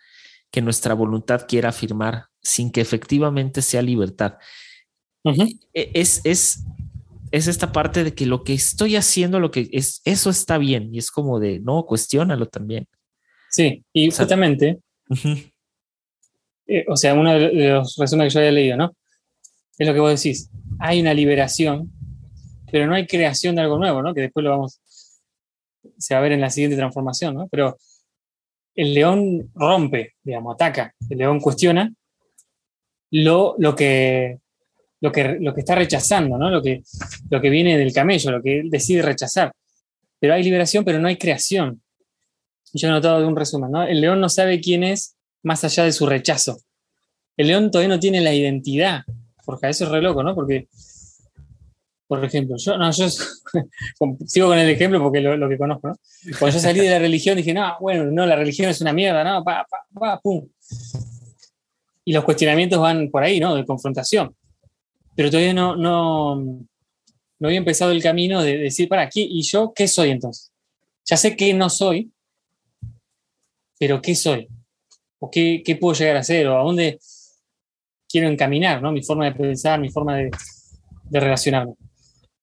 que nuestra voluntad quiera afirmar sin que efectivamente sea libertad. E, es, es, es esta parte de que lo que estoy haciendo, lo que es, eso está bien. Y es como de, no, cuestiónalo también. Sí, y justamente, eh, o sea, uno de los resúmenes que yo había leído, ¿no? Es lo que vos decís. Hay una liberación, pero no hay creación de algo nuevo, ¿no? Que después lo vamos, se va a ver en la siguiente transformación, ¿no? Pero el león rompe, digamos, ataca, el león cuestiona lo, lo, que, lo, que, lo que está rechazando, ¿no? Lo que, lo que viene del camello, lo que él decide rechazar. Pero hay liberación, pero no hay creación. Yo he notado de un resumen, ¿no? El león no sabe quién es más allá de su rechazo. El león todavía no tiene la identidad, porque eso es re loco, ¿no? Porque por ejemplo, yo, no, yo sigo con el ejemplo porque lo, lo, que conozco, ¿no? Cuando yo salí de la religión dije, no, bueno, no, la religión es una mierda, no, pa, pa, pa, pum. Y los cuestionamientos van por ahí, ¿no? De confrontación. Pero todavía no, no, no había empezado el camino de decir, para, aquí ¿y yo qué soy entonces? Ya sé que no soy, pero ¿qué soy? ¿O qué, qué puedo llegar a ser? ¿O a dónde quiero encaminar, ¿no? Mi forma de pensar, mi forma de, de relacionarme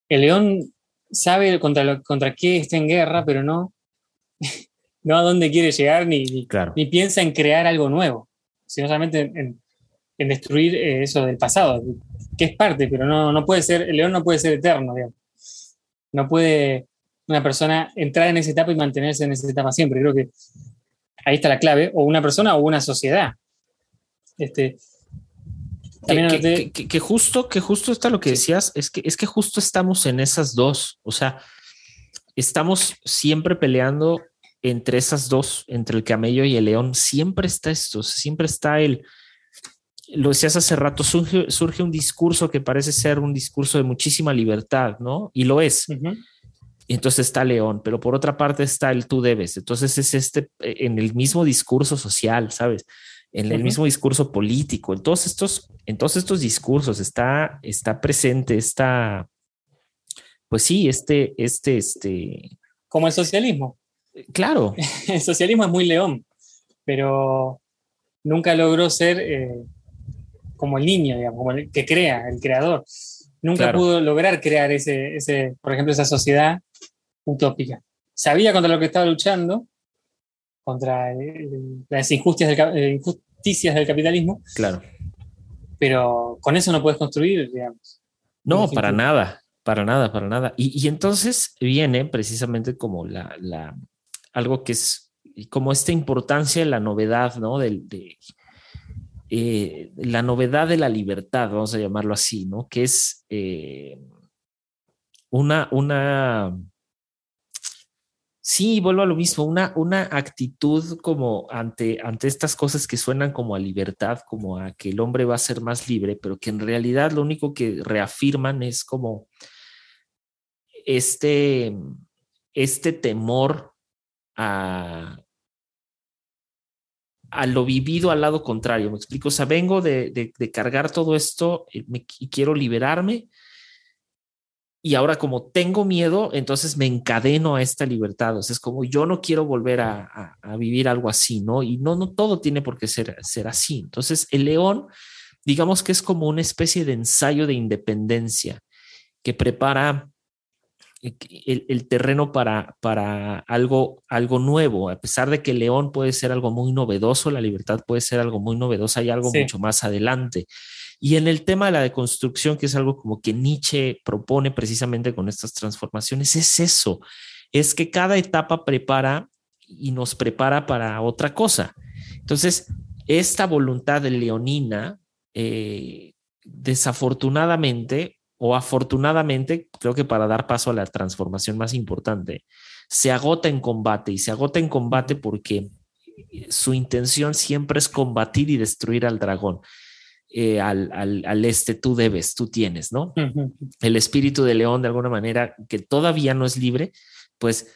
el león sabe contra, contra qué está en guerra, pero no, no a dónde quiere llegar ni, ni, piensa en crear algo nuevo, sino solamente en, destruir eh, eso del pasado, que es parte, pero no, no puede ser, el león no puede ser eterno, digamos. No puede una persona entrar en esa etapa y mantenerse en esa etapa siempre. Creo que ahí está la clave, o una persona o una sociedad. Este, que, justo, que justo está lo que decías, es que, es que justo estamos en esas dos, o sea, estamos siempre peleando entre esas dos, entre el camello y el león, siempre está esto, siempre está el, lo decías hace rato, surge, surge un discurso que parece ser un discurso de muchísima libertad, ¿no? Y lo es. entonces está León, pero por otra parte está el tú debes. Entonces es este en el mismo discurso social, ¿sabes? En el mismo discurso político, en todos estos, en todos estos discursos está, está presente esta, pues sí, este, este, este. Como el socialismo. Claro. El socialismo es muy león, pero nunca logró ser eh, como el niño, digamos, como el que crea, el creador. Nunca pudo lograr crear ese, ese, por ejemplo, esa sociedad utópica. Sabía contra lo que estaba luchando, contra las injusticias del, eh, injusticias del capitalismo. Claro. Pero con eso no puedes construir, digamos. No, para nada, para nada, para nada. Y, entonces viene precisamente como la, la, algo que es como esta importancia de la novedad, ¿no? Del, de, eh, la novedad de la libertad, vamos a llamarlo así, ¿no? Que es eh, una, una, sí, vuelvo a lo mismo, una, una actitud como ante, ante estas cosas que suenan como a libertad, como a que el hombre va a ser más libre, pero que en realidad lo único que reafirman es como este, este temor a, a lo vivido al lado contrario. Me explico, o sea, vengo de, cargar todo esto eh, y quiero liberarme. Y ahora como tengo miedo, entonces me encadeno a esta libertad. O sea, es como yo no quiero volver a, vivir algo así, ¿no? Y no, no todo tiene por qué ser, ser así. Entonces, el león, digamos que es como una especie de ensayo de independencia que prepara el, terreno para, para algo, algo nuevo, a pesar de que León puede ser algo muy novedoso, la libertad puede ser algo muy novedoso, hay algo mucho más adelante. Y en el tema de la deconstrucción, que es algo como que Nietzsche propone precisamente con estas transformaciones, es eso, es que cada etapa prepara y nos prepara para otra cosa. Entonces, esta voluntad leonina, eh, desafortunadamente, o afortunadamente, creo que para dar paso a la transformación más importante, se agota en combate y se agota en combate porque su intención siempre es combatir y destruir al dragón. Eh, al, al, este tú debes, tú tienes, ¿no? El espíritu de león, de alguna manera, que todavía no es libre, pues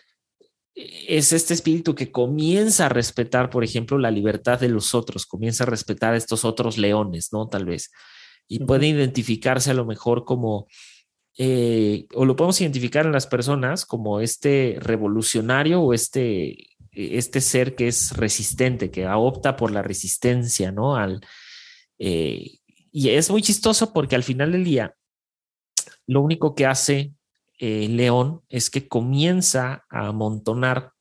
es este espíritu que comienza a respetar, por ejemplo, la libertad de los otros, comienza a respetar a estos otros leones, ¿no? Tal vez y puede identificarse a lo mejor como, eh, o lo podemos identificar en las personas como este revolucionario o este, este ser que es resistente, que opta por la resistencia, ¿no? Al, eh, y es muy chistoso porque al final del día, lo único que hace eh, León es que comienza a amontonar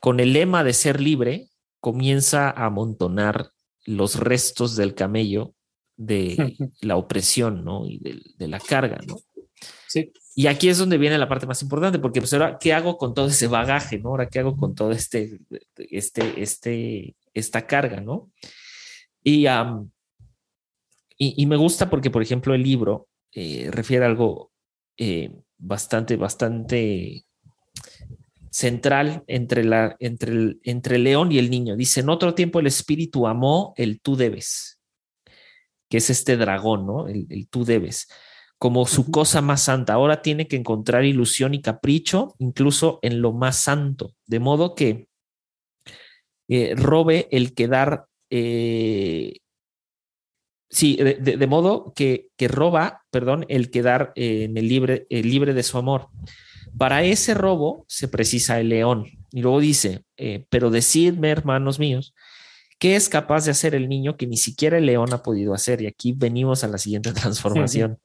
con el lema de ser libre, comienza a amontonar los restos del camello de la opresión, ¿no? Y de, la carga, ¿no? Sí. Y aquí es donde viene la parte más importante, porque pues ahora, ¿qué hago con todo ese bagaje, ¿no? Ahora, ¿qué hago con todo este, este, este, esta carga, ¿no? Y, y, me gusta porque, por ejemplo, el libro eh, refiere a algo eh, bastante, bastante central entre, la, entre, el, entre el león y el niño. Dice, en otro tiempo el espíritu amó el tú debes, que es este dragón, ¿no? El, tú debes, como su cosa más santa. Ahora tiene que encontrar ilusión y capricho, incluso en lo más santo, de modo que eh, robe el quedar... Eh, sí, de, modo que, que, roba, perdón, el quedar eh, en el libre, libre de su amor. Para ese robo se precisa el león. Y luego dice, pero decidme, hermanos míos, ¿qué es capaz de hacer el niño que ni siquiera el león ha podido hacer? Y aquí venimos a la siguiente transformación.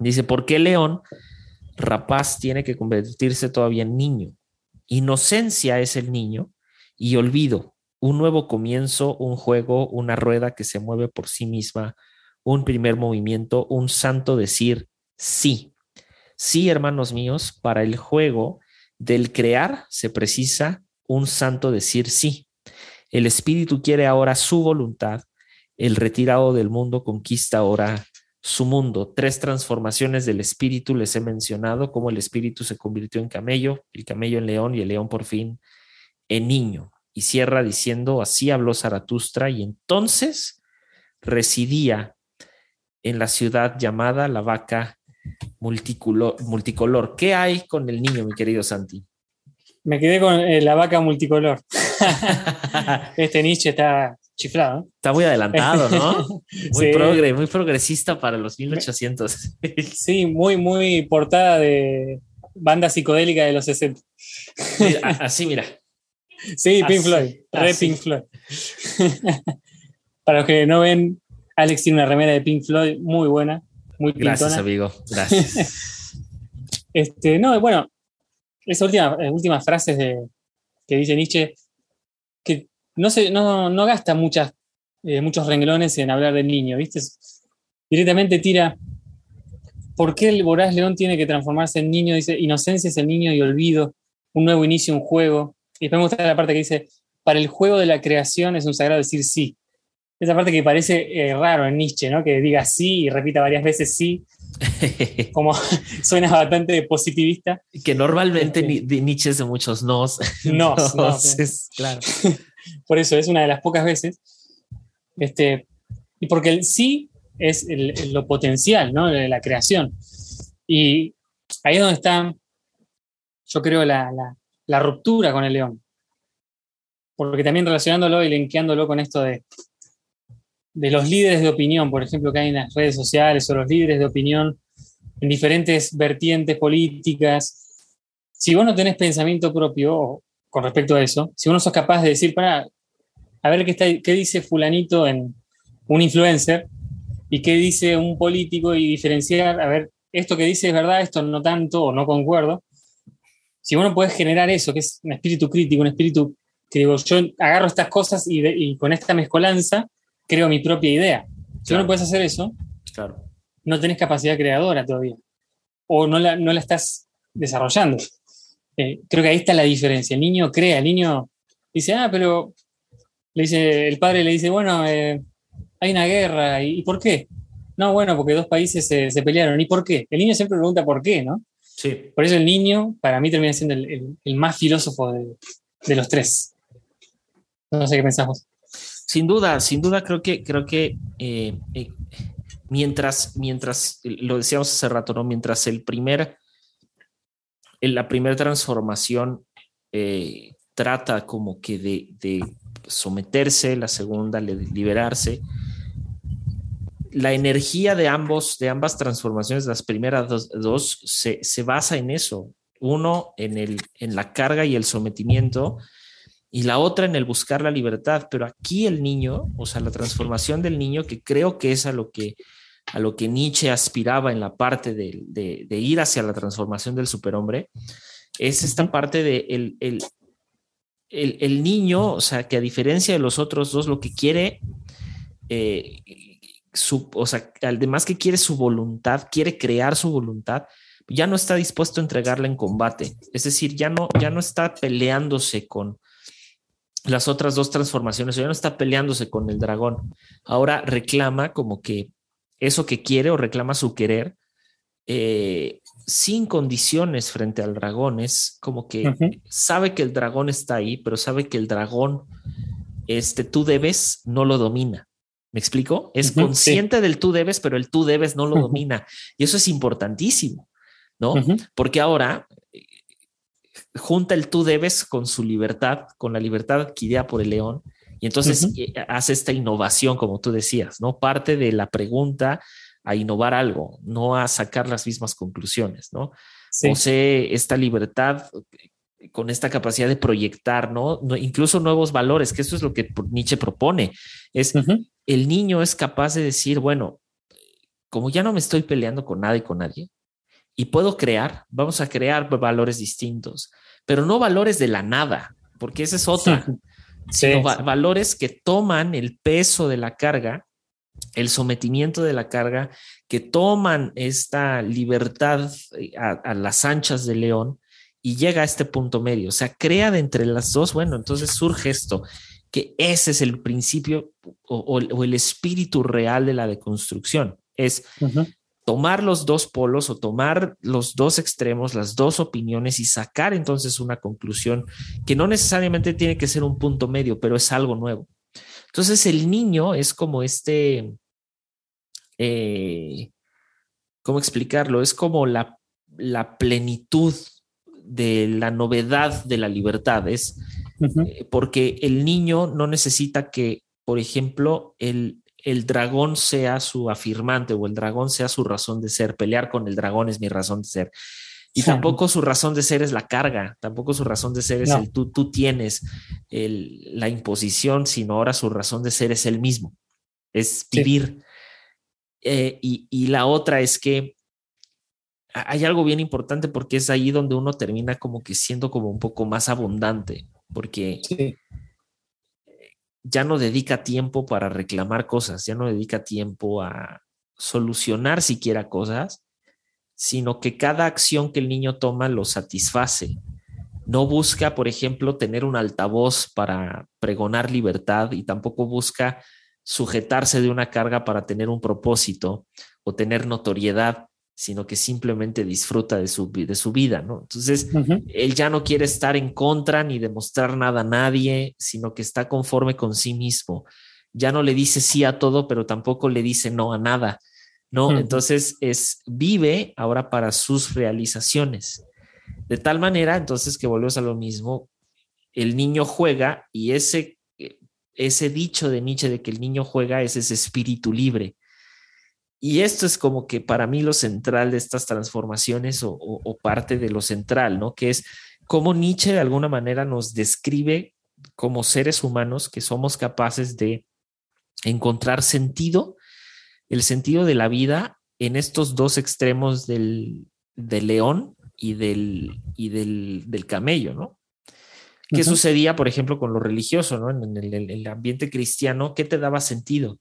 Dice, ¿por qué león rapaz tiene que convertirse todavía en niño? Inocencia es el niño y olvido, un nuevo comienzo, un juego, una rueda que se mueve por sí misma, un primer movimiento, un santo decir sí. Sí, hermanos míos, para el juego del crear se precisa un santo decir sí. El espíritu quiere ahora su voluntad, el retirado del mundo conquista ahora su mundo. Tres transformaciones del espíritu les he mencionado, cómo el espíritu se convirtió en camello, el camello en león y el león por fin en niño. Y cierra diciendo, así habló Zaratustra y entonces residía en la ciudad llamada la vaca multicolor, multicolor. ¿Qué hay con el niño, mi querido Santi? Me quedé con eh, la vaca multicolor. este Nietzsche está chiflado. Está muy adelantado, ¿no? Muy, progre, muy progresista para los 1800. sí, muy, muy portada de banda psicodélica de los 60. así, mira. Sí, Pink Floyd, re Pink Floyd. para los que no ven, Alex tiene una remera de Pink Floyd muy buena, muy Gracias, amigo. Gracias. este, no, bueno, esas últimas, eh, últimas frases de, que dice Nietzsche, no, se, no, no gasta muchas, eh, muchos renglones en hablar del niño, ¿viste? Directamente tira, ¿por qué el voraz león tiene que transformarse en niño? Dice, inocencia es el niño y olvido, un nuevo inicio, un juego. Y después me gusta la parte que dice, para el juego de la creación es un sagrado decir sí. Esa parte que parece eh, raro en Nietzsche, ¿no? Que diga sí y repita varias veces sí, como suena bastante positivista. Que normalmente este, Nietzsche es de muchos nos. No, no, claro. Por eso es una de las pocas veces. Este, y porque el sí es lo potencial, ¿no? De la creación. Y ahí es donde está, yo creo, la, la ruptura con el león. Porque también relacionándolo y linkeándolo con esto de de los líderes de opinión, por ejemplo, que hay en las redes sociales o los líderes de opinión en diferentes vertientes políticas, si vos no tenés pensamiento propio con respecto a eso, si vos no sos capaz de decir, para, a ver qué, está, qué dice fulanito en un influencer y qué dice un político y diferenciar, a ver, esto que dice es verdad, esto no tanto o no concuerdo, si vos no podés generar eso, que es un espíritu crítico, un espíritu que digo, yo agarro estas cosas y, y con esta mezcolanza, creo mi propia idea. Si no puedes hacer eso, claro. no tenés capacidad creadora todavía. O no la, no la estás desarrollando. Eh, creo que ahí está la diferencia. El niño crea, el niño dice, ah, pero le dice, el padre le dice, bueno, eh, hay una guerra, ¿y, por qué? No, bueno, porque dos países se, pelearon. ¿Y por qué? El niño siempre pregunta por qué, ¿no? Sí. Por eso el niño, para mí, termina siendo el, más filósofo de, de, los tres. No sé qué pensamos. Sin duda, sin duda creo que, creo que eh, eh, mientras, mientras, lo decíamos hace rato, ¿no? Mientras el primer, la primera transformación eh, trata como que de, someterse, la segunda de liberarse, la energía de ambos, de ambas transformaciones, las primeras dos, se, se, basa en eso. Uno en, el, en la carga y el sometimiento, y la otra en el buscar la libertad. Pero aquí el niño, o sea, la transformación del niño, que creo que es a lo que, a lo que Nietzsche aspiraba en la parte de, ir hacia la transformación del superhombre, es esta parte de el, el, niño, o sea, que a diferencia de los otros dos, lo que quiere, eh, su, o sea, además que quiere su voluntad, quiere crear su voluntad, ya no está dispuesto a entregarla en combate. Es decir, ya no, ya no está peleándose con, las otras dos transformaciones, ya no está peleándose con el dragón, ahora reclama como que eso que quiere o reclama su querer eh, sin condiciones frente al dragón, es como que sabe que el dragón está ahí, pero sabe que el dragón, este, tú debes, no lo domina. ¿Me explico? Es consciente del tú debes, pero el tú debes no lo domina. Y eso es importantísimo, ¿no? Porque ahora junta el tú debes con su libertad, con la libertad adquirida por el león, y entonces eh, hace esta innovación, como tú decías, ¿no? Parte de la pregunta a innovar algo, no a sacar las mismas conclusiones, ¿no? Posee esta libertad eh, con esta capacidad de proyectar, ¿no? Incluso nuevos valores, que eso es lo que Nietzsche propone. Es el niño es capaz de decir, bueno, como ya no me estoy peleando con nada y con nadie, y puedo crear, vamos a crear valores distintos, pero no valores de la nada, porque esa es otra, sino valores que toman el peso de la carga, el sometimiento de la carga, que toman esta libertad eh, a, las anchas de león y llega a este punto medio, o sea, crea de entre las dos, bueno, entonces surge esto, que ese es el principio o, el espíritu real de la deconstrucción, es tomar los dos polos o tomar los dos extremos, las dos opiniones y sacar entonces una conclusión que no necesariamente tiene que ser un punto medio, pero es algo nuevo. Entonces el niño es como este, eh, ¿cómo explicarlo? Es como la, la plenitud de la novedad de la libertad. Es eh, porque el niño no necesita que, por ejemplo, el, el dragón sea su afirmante o el dragón sea su razón de ser. Pelear con el dragón es mi razón de ser. Y tampoco su razón de ser es la carga, tampoco su razón de ser es el tú, tú tienes la imposición, sino ahora su razón de ser es el mismo, es vivir. Eh, y, y, la otra es que hay algo bien importante porque es ahí donde uno termina como que siendo como un poco más abundante, porque ya no dedica tiempo para reclamar cosas, ya no dedica tiempo a solucionar siquiera cosas, sino que cada acción que el niño toma lo satisface. No busca, por ejemplo, tener un altavoz para pregonar libertad y tampoco busca sujetarse de una carga para tener un propósito o tener notoriedad, sino que simplemente disfruta de su, de su vida, ¿no? Entonces, él ya no quiere estar en contra ni demostrar nada a nadie, sino que está conforme con sí mismo. Ya no le dice sí a todo, pero tampoco le dice no a nada ¿no? Entonces es vive ahora para sus realizaciones. De tal manera, entonces, que volvemos a lo mismo, el niño juega y ese, ese dicho de Nietzsche de que el niño juega es ese espíritu libre. Y esto es como que para mí lo central de estas transformaciones o, o parte de lo central, ¿no? Que es cómo Nietzsche de alguna manera nos describe como seres humanos que somos capaces de encontrar sentido el sentido de la vida en estos dos extremos del, león y del, y del, camello, ¿no? ¿Qué sucedía, por ejemplo, con lo religioso, ¿no? En el, ambiente cristiano, ¿qué te daba sentido?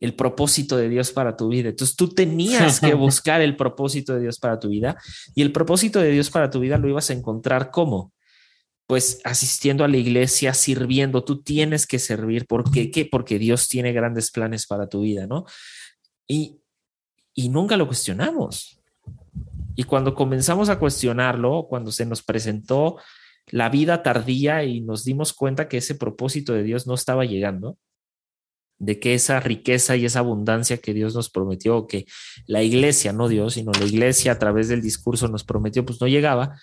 El propósito de Dios para tu vida. Entonces tú tenías que buscar el propósito de Dios para tu vida y el propósito de Dios para tu vida lo ibas a encontrar ¿cómo? Pues asistiendo a la iglesia, sirviendo. Tú tienes que servir. ¿Por qué? ¿Qué? Porque Dios tiene grandes planes para tu vida, ¿no? Y, y nunca lo cuestionamos. Y cuando comenzamos a cuestionarlo, cuando se nos presentó la vida tardía y nos dimos cuenta que ese propósito de Dios no estaba llegando, de que esa riqueza y esa abundancia que Dios nos prometió, que la iglesia, no Dios, sino la iglesia a través del discurso nos prometió, pues no llegaba,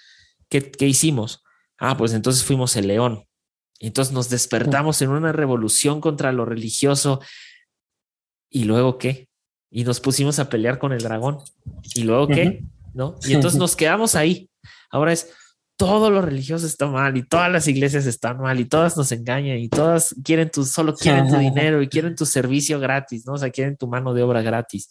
¿qué, qué hicimos? Ah, pues entonces fuimos el león. Entonces nos despertamos en una revolución contra lo religioso. ¿Y luego qué? y nos pusimos a pelear con el dragón. ¿Y luego qué? ¿No? Y entonces nos quedamos ahí. Ahora es, todo lo religioso está mal y todas las iglesias están mal y todas nos engañan y todas quieren tu, solo quieren tu dinero y quieren tu servicio gratis, ¿no? O sea, quieren tu mano de obra gratis.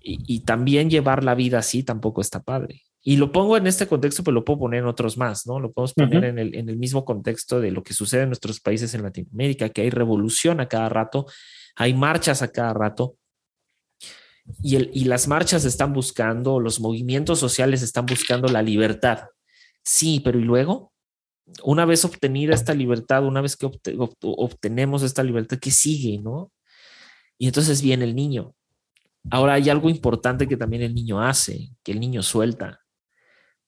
Y, también llevar la vida así tampoco está padre. Y lo pongo en este contexto, pero lo puedo poner en otros más, ¿no? Lo podemos poner en, el, en el mismo contexto de lo que sucede en nuestros países en Latinoamérica, que hay revolución a cada rato hay marchas a cada rato. Y, el, y las marchas están buscando, los movimientos sociales están buscando la libertad. Sí, pero ¿y luego? Una vez obtenida esta libertad, una vez que obtenemos esta libertad, ¿qué sigue, no? Y entonces viene el niño. Ahora hay algo importante que también el niño hace, que el niño suelta.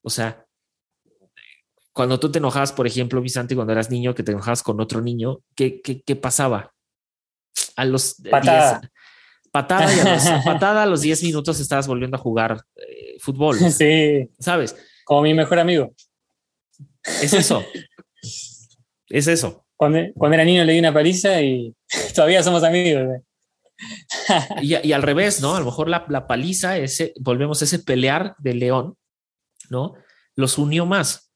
O sea, cuando tú te enojabas, por ejemplo, Vicente, cuando eras niño, que te enojabas con otro niño, ¿qué, qué, qué pasaba? a los. Patada, y a los, patada a los 10 minutos estabas volviendo a jugar eh, fútbol. Sí. ¿Sabes? Como mi mejor amigo. Es eso. es eso. Cuando, cuando, era niño le di una paliza y todavía somos amigos. y, y, al revés, ¿no? A lo mejor la, la, paliza, ese, volvemos a ese pelear de león, ¿no? Los unió más.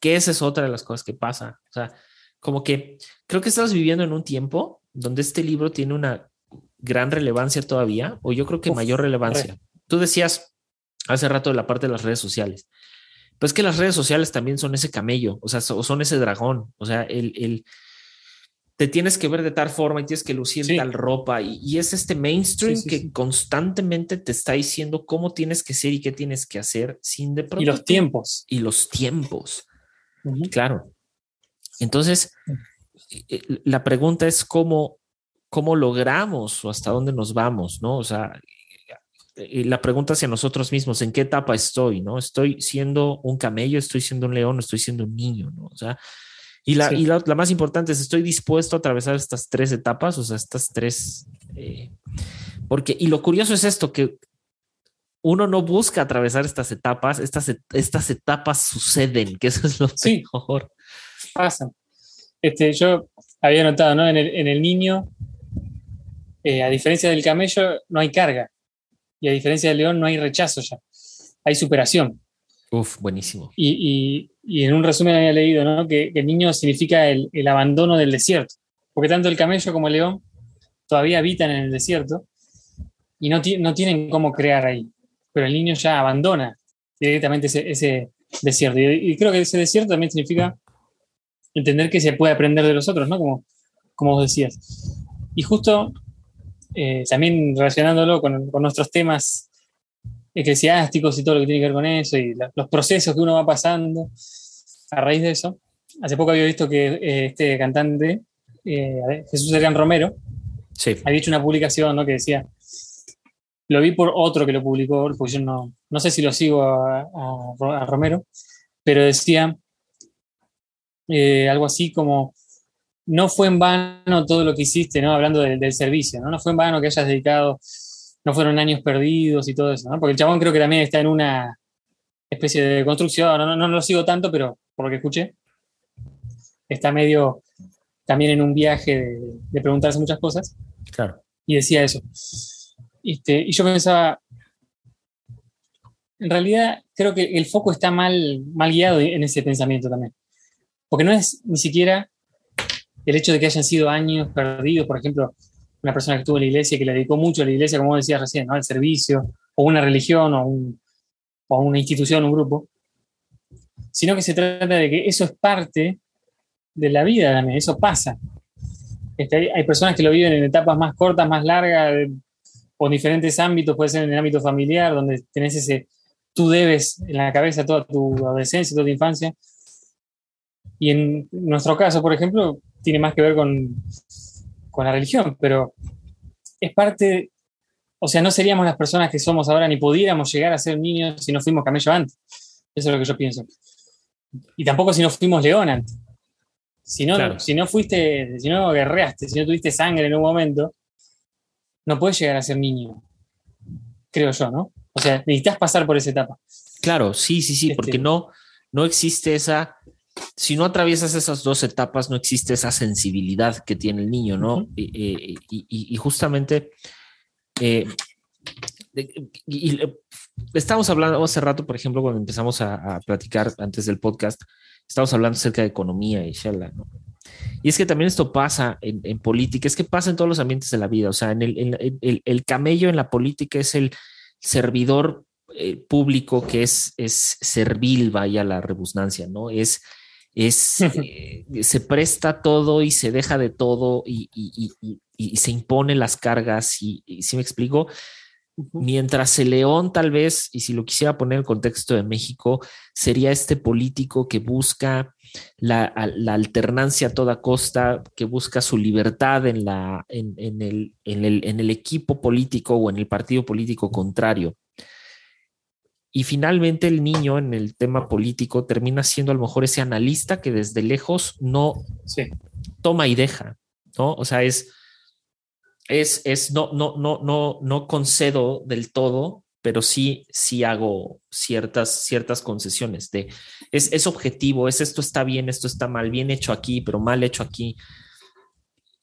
Que esa es otra de las cosas que pasa. O sea, como que creo que estamos viviendo en un tiempo donde este libro tiene una gran relevancia todavía, o yo creo que mayor relevancia. Tú decías hace rato de la parte de las redes sociales, pues que las redes sociales también son ese camello, o sea, son ese dragón, o sea, el, te tienes que ver de tal forma y tienes que lucir tal ropa y, es este mainstream que constantemente te está diciendo cómo tienes que ser y qué tienes que hacer sin de pronto. Y los tiempos. Y los tiempos. Claro. Entonces, eh, la pregunta es cómo, cómo logramos o hasta dónde nos vamos, ¿no? O sea, eh, la pregunta hacia nosotros mismos, ¿en qué etapa estoy, no? ¿Estoy siendo un camello, estoy siendo un león, estoy siendo un niño, no? O sea, y la, y la, más importante es, ¿estoy dispuesto a atravesar estas tres etapas, o sea, estas tres, eh, Porque, y lo curioso es esto, que uno no busca atravesar estas etapas, estas, estas etapas suceden, que eso es lo Sí. mejor. Pasa. Este, yo había notado, ¿no? En el, en el niño, eh, a diferencia del camello, no hay carga. Y a diferencia del león, no hay rechazo ya. Hay superación. Uf, buenísimo. Y, y- y en un resumen había leído ¿no? que, que el niño significa el, el abandono del desierto. Porque tanto el camello como el león todavía habitan en el desierto y no, ti- no tienen cómo crear ahí. Pero el niño ya abandona directamente ese, ese desierto. Y, y creo que ese desierto también significa entender que se puede aprender de los otros, ¿no? Como, como vos decías. Y justo eh, también relacionándolo con, con nuestros temas eclesiásticos y todo lo que tiene que ver con eso y la- los procesos que uno va pasando a raíz de eso. Hace poco había visto que eh, este cantante, eh, Jesús Adrián Romero, Sí. había hecho una publicación ¿no? que decía, lo vi por otro que lo publicó, porque yo no, no sé si lo sigo a, a Ro- a Romero, pero decía algo así como, no fue en vano todo lo que hiciste, ¿no? hablando del- del servicio, ¿no? no fue en vano que hayas dedicado, no fueron años perdidos y todo eso, ¿no? porque el chabón creo que también está en una especie de construcción, no, no, no lo sigo tanto, pero por lo que escuché, está medio también en un viaje de, de preguntarse muchas cosas Claro. y decía eso. Este, y yo pensaba, en realidad creo que el foco está mal, mal guiado en ese pensamiento también. Porque no es ni siquiera el hecho de que hayan sido años perdidos, por ejemplo, una persona que estuvo en la iglesia, que le dedicó mucho a la iglesia, como decías recién, ¿no? al servicio, o una religión, o, un- o una institución, un grupo, sino que se trata de que eso es parte de la vida también, eso pasa. Este, hay, personas que lo viven en etapas más cortas, más largas, de- o en diferentes ámbitos, puede ser en el ámbito familiar, donde tenés ese, tú debes en la cabeza toda tu adolescencia, toda tu infancia. Y en nuestro caso, por ejemplo, tiene más que ver con, con la religión, pero es parte, o sea, no seríamos las personas que somos ahora, ni pudiéramos llegar a ser niños si no fuimos camello antes. Eso es lo que yo pienso. Y tampoco si no fuimos león antes. Si no, Claro. si no fuiste, si no guerreaste, si no tuviste sangre en un momento, no puedes llegar a ser niño. Creo yo, ¿no? O sea, necesitas pasar por esa etapa. Claro, sí, sí, sí, Este- porque no, no existe esa, si no atraviesas esas dos etapas, no existe esa sensibilidad que tiene el niño, ¿no? Ujú. y, y- y- y justamente, eh, y, estábamos hablando hace rato, por ejemplo, cuando empezamos a, a platicar antes del podcast, estábamos hablando acerca de economía y shala, ¿no? Y es que también esto pasa en, en política, es que pasa en todos los ambientes de la vida, o sea, en el, en- el- el camello en la política es el servidor eh, público que es, es servil, vaya la rebusnancia, ¿no? Es, es eh, se presta todo y se deja de todo y, y- y- y- se impone las cargas y, si me explico, mientras el león tal vez, y si lo quisiera poner en el contexto de México, sería este político que busca la, la alternancia a toda costa, que busca su libertad en, la, en, en el, en, el, en el equipo político o en el partido político contrario. Y finalmente el niño en el tema político termina siendo a lo mejor ese analista que desde lejos no Sí. toma y deja, ¿no? O sea, es, es, es no, no, no, no, no concedo del todo, pero sí, sí hago ciertas, ciertas concesiones de es, es objetivo, es esto está bien, esto está mal, bien hecho aquí, pero mal hecho aquí.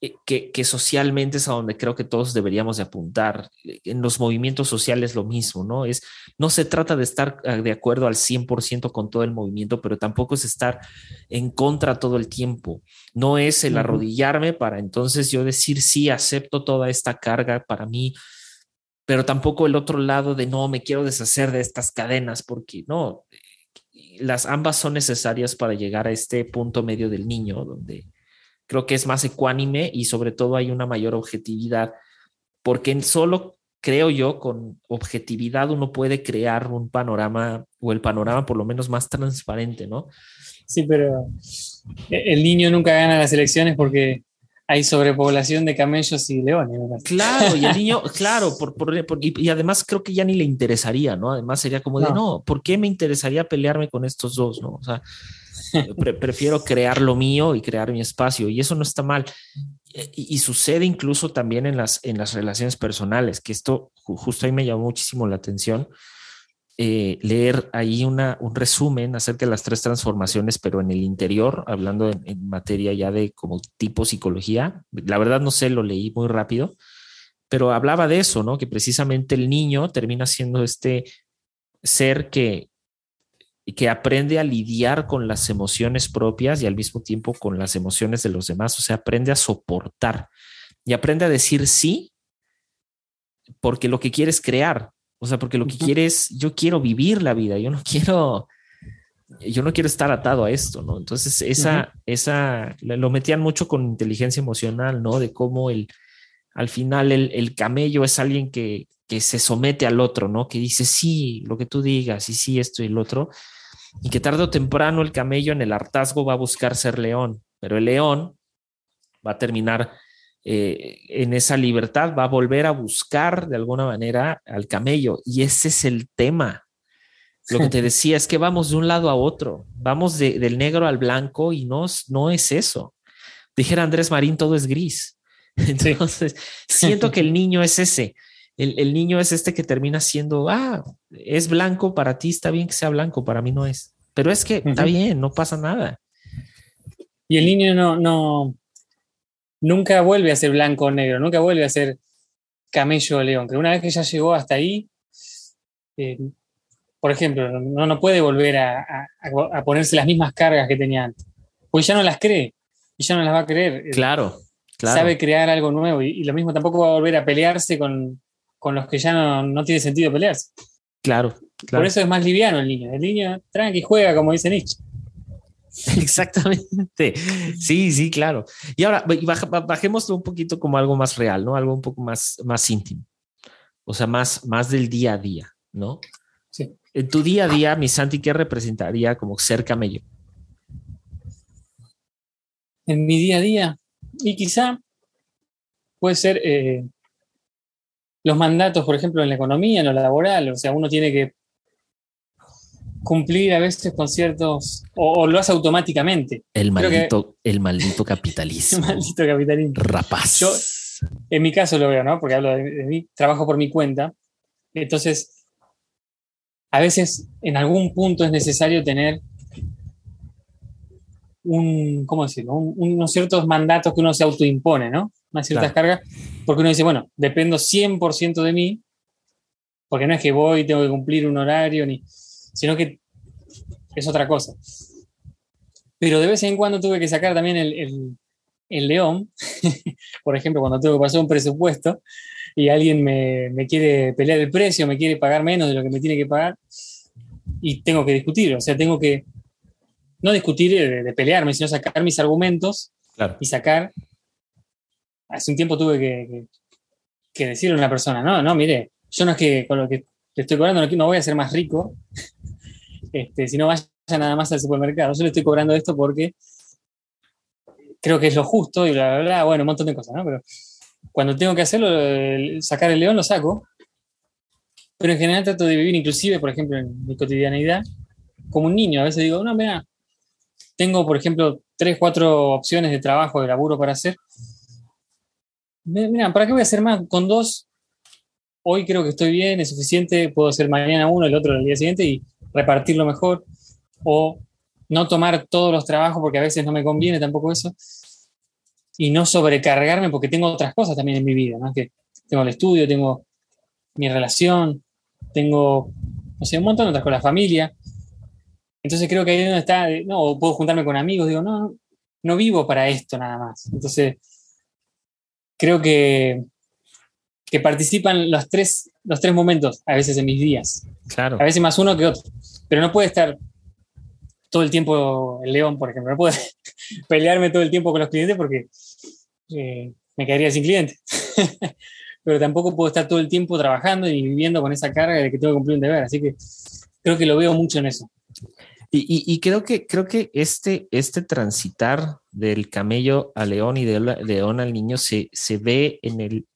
Eh, Que, que socialmente es a donde creo que todos deberíamos de apuntar. En los movimientos sociales lo mismo, ¿no? Es, no se trata de estar eh, de acuerdo al 100% con todo el movimiento, pero tampoco es estar en contra todo el tiempo. No es el arrodillarme para entonces yo decir, sí, acepto toda esta carga para mí, pero tampoco el otro lado de no, me quiero deshacer de estas cadenas, porque no, las ambas son necesarias para llegar a este punto medio del niño, donde creo que es más ecuánime y sobre todo hay una mayor objetividad, porque en solo creo yo con objetividad uno puede crear un panorama o el panorama por lo menos más transparente, ¿no? Sí, pero el niño nunca gana las elecciones porque hay sobrepoblación de camellos y leones. parece. Claro, y el niño, claro, por, por- por- y, y además creo que ya ni le interesaría, ¿no? Además sería como de, No. no, ¿por qué me interesaría pelearme con estos dos, ¿no? O sea, pre- prefiero crear lo mío y crear mi espacio, y eso no está mal. y, sucede incluso también en las, en las relaciones personales, que esto justo ahí me llamó muchísimo la atención. Eh, leer ahí una, un resumen acerca de las tres transformaciones, pero en el interior, hablando en, materia ya de como tipo psicología. La verdad no sé, lo leí muy rápido, pero hablaba de eso, ¿no? Que precisamente el niño termina siendo este ser que, que aprende a lidiar con las emociones propias y al mismo tiempo con las emociones de los demás, o sea, aprende a soportar y aprende a decir sí porque lo que quiere es crear, o sea, porque lo que quiere es, yo quiero vivir la vida, yo no quiero, yo no quiero estar atado a esto, ¿no? Entonces, esa, esa, lo metían mucho con inteligencia emocional, ¿no? De cómo el, al final el, el camello es alguien que, que se somete al otro, ¿no? Que dice, sí, lo que tú digas, y sí, esto y el otro y que tarde o temprano el camello en el hartazgo va a buscar ser león, pero el león va a terminar eh, en esa libertad, va a volver a buscar de alguna manera al camello y ese es el tema. Lo que te decía es que vamos de un lado a otro, vamos del negro al blanco y no, no es eso. Dijera Andrés Marín, todo es gris. Entonces, siento que el niño es ese el, niño es este que termina siendo, ah, es blanco para ti, está bien que sea blanco, para mí no es. Pero es que está bien, no pasa nada. Y el niño no, no, nunca vuelve a ser blanco o negro, nunca vuelve a ser camello o león, que una vez que ya llegó hasta ahí, eh, por ejemplo, no, no puede volver a, ponerse las mismas cargas que tenía antes, pues ya no las cree y ya no las va a creer. Claro, claro. Sabe crear algo nuevo y, lo mismo tampoco va a volver a pelearse con, con los que ya no, no tiene sentido pelearse. Claro, Por eso es más liviano el niño. El niño tranqui juega, como dice Nietzsche. Exactamente. Sí, sí, claro. Y ahora bajémoslo un poquito como algo más real, ¿no? Algo un poco más, más íntimo. O sea, más, más del día a día, ¿no? Sí. En tu día a día, mi Santi, ¿qué representaría como ser camello? En mi día a día, y quizá puede ser eh, los mandatos, por ejemplo, en la economía, en lo laboral, o sea, uno tiene que cumplir a veces con ciertos, o, lo hace automáticamente. El maldito, el maldito capitalismo. el maldito capitalismo. Rapaz. Yo, en mi caso lo veo, ¿no? Porque hablo de, mí, trabajo por mi cuenta. Entonces, a veces en algún punto es necesario tener un, ¿cómo decirlo? unos ciertos mandatos que uno se autoimpone, ¿no? Unas ciertas cargas porque uno dice, bueno, dependo 100% de mí, porque no es que voy, tengo que cumplir un horario, ni, sino que es otra cosa. Pero de vez en cuando tuve que sacar también el, león, por ejemplo, cuando tengo que pasar un presupuesto y alguien me, quiere pelear el precio, me quiere pagar menos de lo que me tiene que pagar, y tengo que discutir, o sea, tengo que no discutir de, pelearme, sino sacar mis argumentos y sacar hace un tiempo tuve que, decirle a una persona, no, no, mire, yo no es que con lo que le estoy cobrando no, voy a ser más rico, este, si no vaya nada más al supermercado, yo le estoy cobrando esto porque creo que es lo justo y bla, bla, bla, bueno, un montón de cosas, ¿no? Pero cuando tengo que hacerlo, sacar el león, lo saco, pero en general trato de vivir inclusive, por ejemplo, en mi cotidianeidad, como un niño. A veces digo, no, mira, tengo, por ejemplo, tres, cuatro opciones de trabajo, de laburo para hacer, Mira, ¿para qué voy a hacer más? Con dos, hoy creo que estoy bien, es suficiente, puedo hacer mañana uno, el otro el día siguiente y repartirlo mejor. O no tomar todos los trabajos porque a veces no me conviene tampoco eso. Y no sobrecargarme porque tengo otras cosas también en mi vida, ¿no? Que tengo el estudio, tengo mi relación, tengo, no sé, un montón de otras con la familia. Entonces creo que ahí donde está, no, puedo juntarme con amigos, digo, no, no vivo para esto nada más. Entonces, creo que, que participan los tres, los tres momentos a veces en mis días. Claro. A veces más uno que otro. Pero no puede estar todo el tiempo el león, por ejemplo. No puedo pelearme todo el tiempo con los clientes porque eh, me caería sin clientes. Pero tampoco puedo estar todo el tiempo trabajando y viviendo con esa carga de que tengo que cumplir un deber. Así que creo que lo veo mucho en eso. Y, creo que creo que este, este transitar del camello al león y del león al niño se, se ve en el,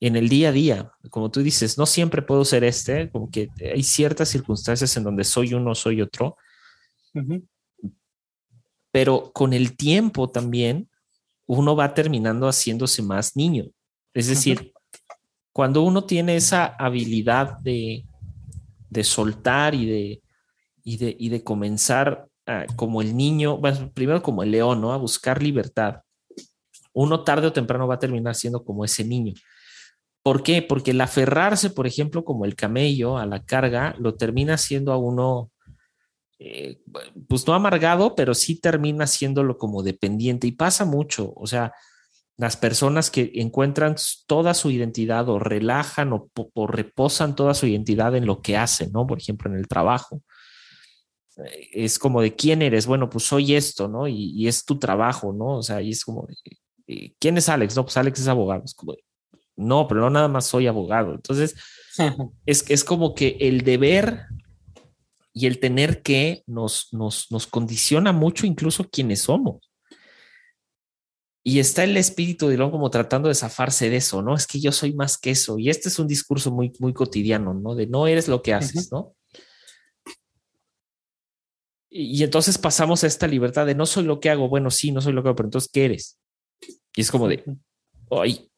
en el día a día. Como tú dices, no siempre puedo ser este, como que hay ciertas circunstancias en donde soy uno, soy otro. Pero con el tiempo también uno va terminando haciéndose más niño. Es decir, cuando uno tiene esa habilidad de, de soltar y de, y de, y de comenzar como el niño, primero como el león, ¿no? A buscar libertad, uno tarde o temprano va a terminar siendo como ese niño. ¿Por qué? Porque el aferrarse, por ejemplo, como el camello a la carga, lo termina siendo a uno, eh, pues no amargado, pero sí termina siéndolo como dependiente y pasa mucho. O sea, las personas que encuentran toda su identidad o relajan o, reposan toda su identidad en lo que hacen, ¿no? Por ejemplo, en el trabajo. Eh, es como de quién eres, bueno, pues soy esto, ¿no? Y, es tu trabajo, ¿no? O sea, y es como, ¿quién es Alex? No, pues Alex es abogado. Es como, no, pero no nada más soy abogado. Entonces, es, es como que el deber y el tener que nos, nos, nos condiciona mucho incluso quienes somos. Y está el espíritu de León como tratando de zafarse de eso, ¿no? Es que yo soy más que eso. Y este es un discurso muy, muy cotidiano, ¿no? De no eres lo que haces, ¿no? Y, entonces pasamos a esta libertad de no soy lo que hago. Bueno, sí, no soy lo que hago, pero entonces, ¿qué eres? Y es como de, ay,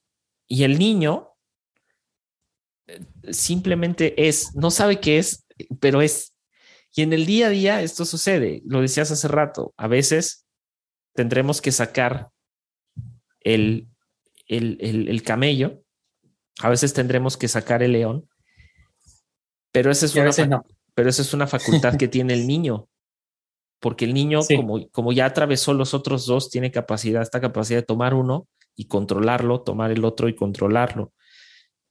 y el niño eh, simplemente es, no sabe qué es, pero es. Y en el día a día esto sucede, lo decías hace rato, a veces tendremos que sacar el, el, camello, a veces tendremos que sacar el león, pero esa es, una, pero esa es una facultad que tiene el niño, porque el niño, como, como ya atravesó los otros dos, tiene capacidad, esta capacidad de tomar uno y controlarlo, tomar el otro y controlarlo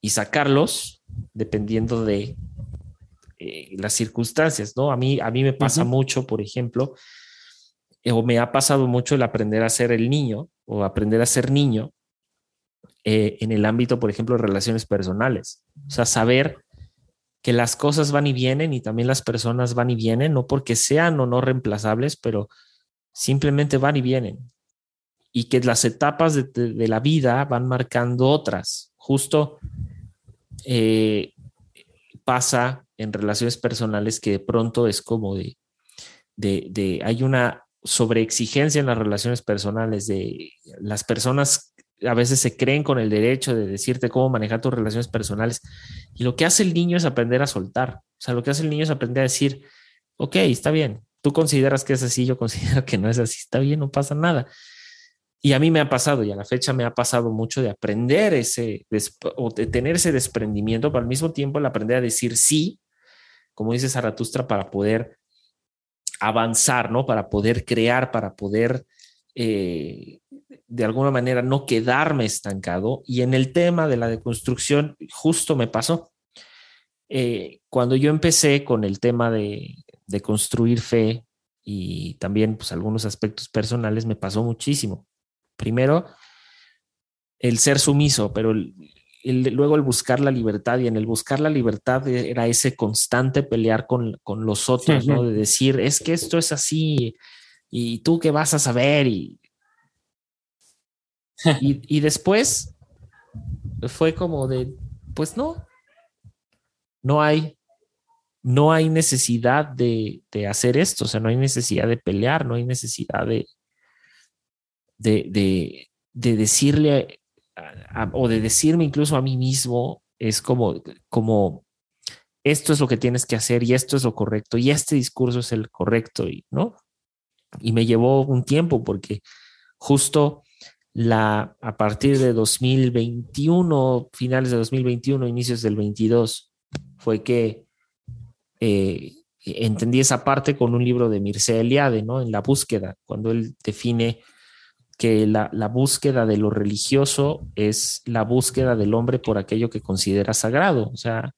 y sacarlos dependiendo de eh, las circunstancias, ¿no? A mí, a mí me pasa mucho, por ejemplo, eh, o me ha pasado mucho el aprender a ser el niño o aprender a ser niño eh, en el ámbito, por ejemplo, de relaciones personales. O sea, saber que las cosas van y vienen y también las personas van y vienen, no porque sean o no reemplazables, pero simplemente van y vienen y que las etapas de, la vida van marcando otras. Justo eh, pasa en relaciones personales que de pronto es como de, de, hay una sobreexigencia en las relaciones personales de las personas a veces se creen con el derecho de decirte cómo manejar tus relaciones personales y lo que hace el niño es aprender a soltar. O sea, lo que hace el niño es aprender a decir, ok, está bien, tú consideras que es así, yo considero que no es así, está bien, no pasa nada. Y a mí me ha pasado, y a la fecha me ha pasado mucho de aprender ese, o de tener ese desprendimiento, pero al mismo tiempo el aprender a decir sí, como dice Zaratustra, para poder avanzar, ¿no? Para poder crear, para poder eh, de alguna manera no quedarme estancado. Y en el tema de la deconstrucción, justo me pasó. Eh, cuando yo empecé con el tema de, de construir fe y también pues algunos aspectos personales, me pasó muchísimo primero el ser sumiso, pero luego el buscar la libertad y en el buscar la libertad era ese constante pelear con, los otros, ¿no? De decir, es que esto es así y tú qué vas a saber y, y, después fue como de, pues no, no hay, no hay necesidad de, de hacer esto, o sea, no hay necesidad de pelear, no hay necesidad de, de, decirle o de decirme incluso a mí mismo, es como, como, esto es lo que tienes que hacer y esto es lo correcto y este discurso es el correcto, y, ¿no? Y me llevó un tiempo porque justo la, a partir de 2021, finales de 2021, inicios del 22, fue que eh, entendí esa parte con un libro de Mircea Eliade, ¿no? En la búsqueda, cuando él define que la, búsqueda de lo religioso es la búsqueda del hombre por aquello que considera sagrado. O sea,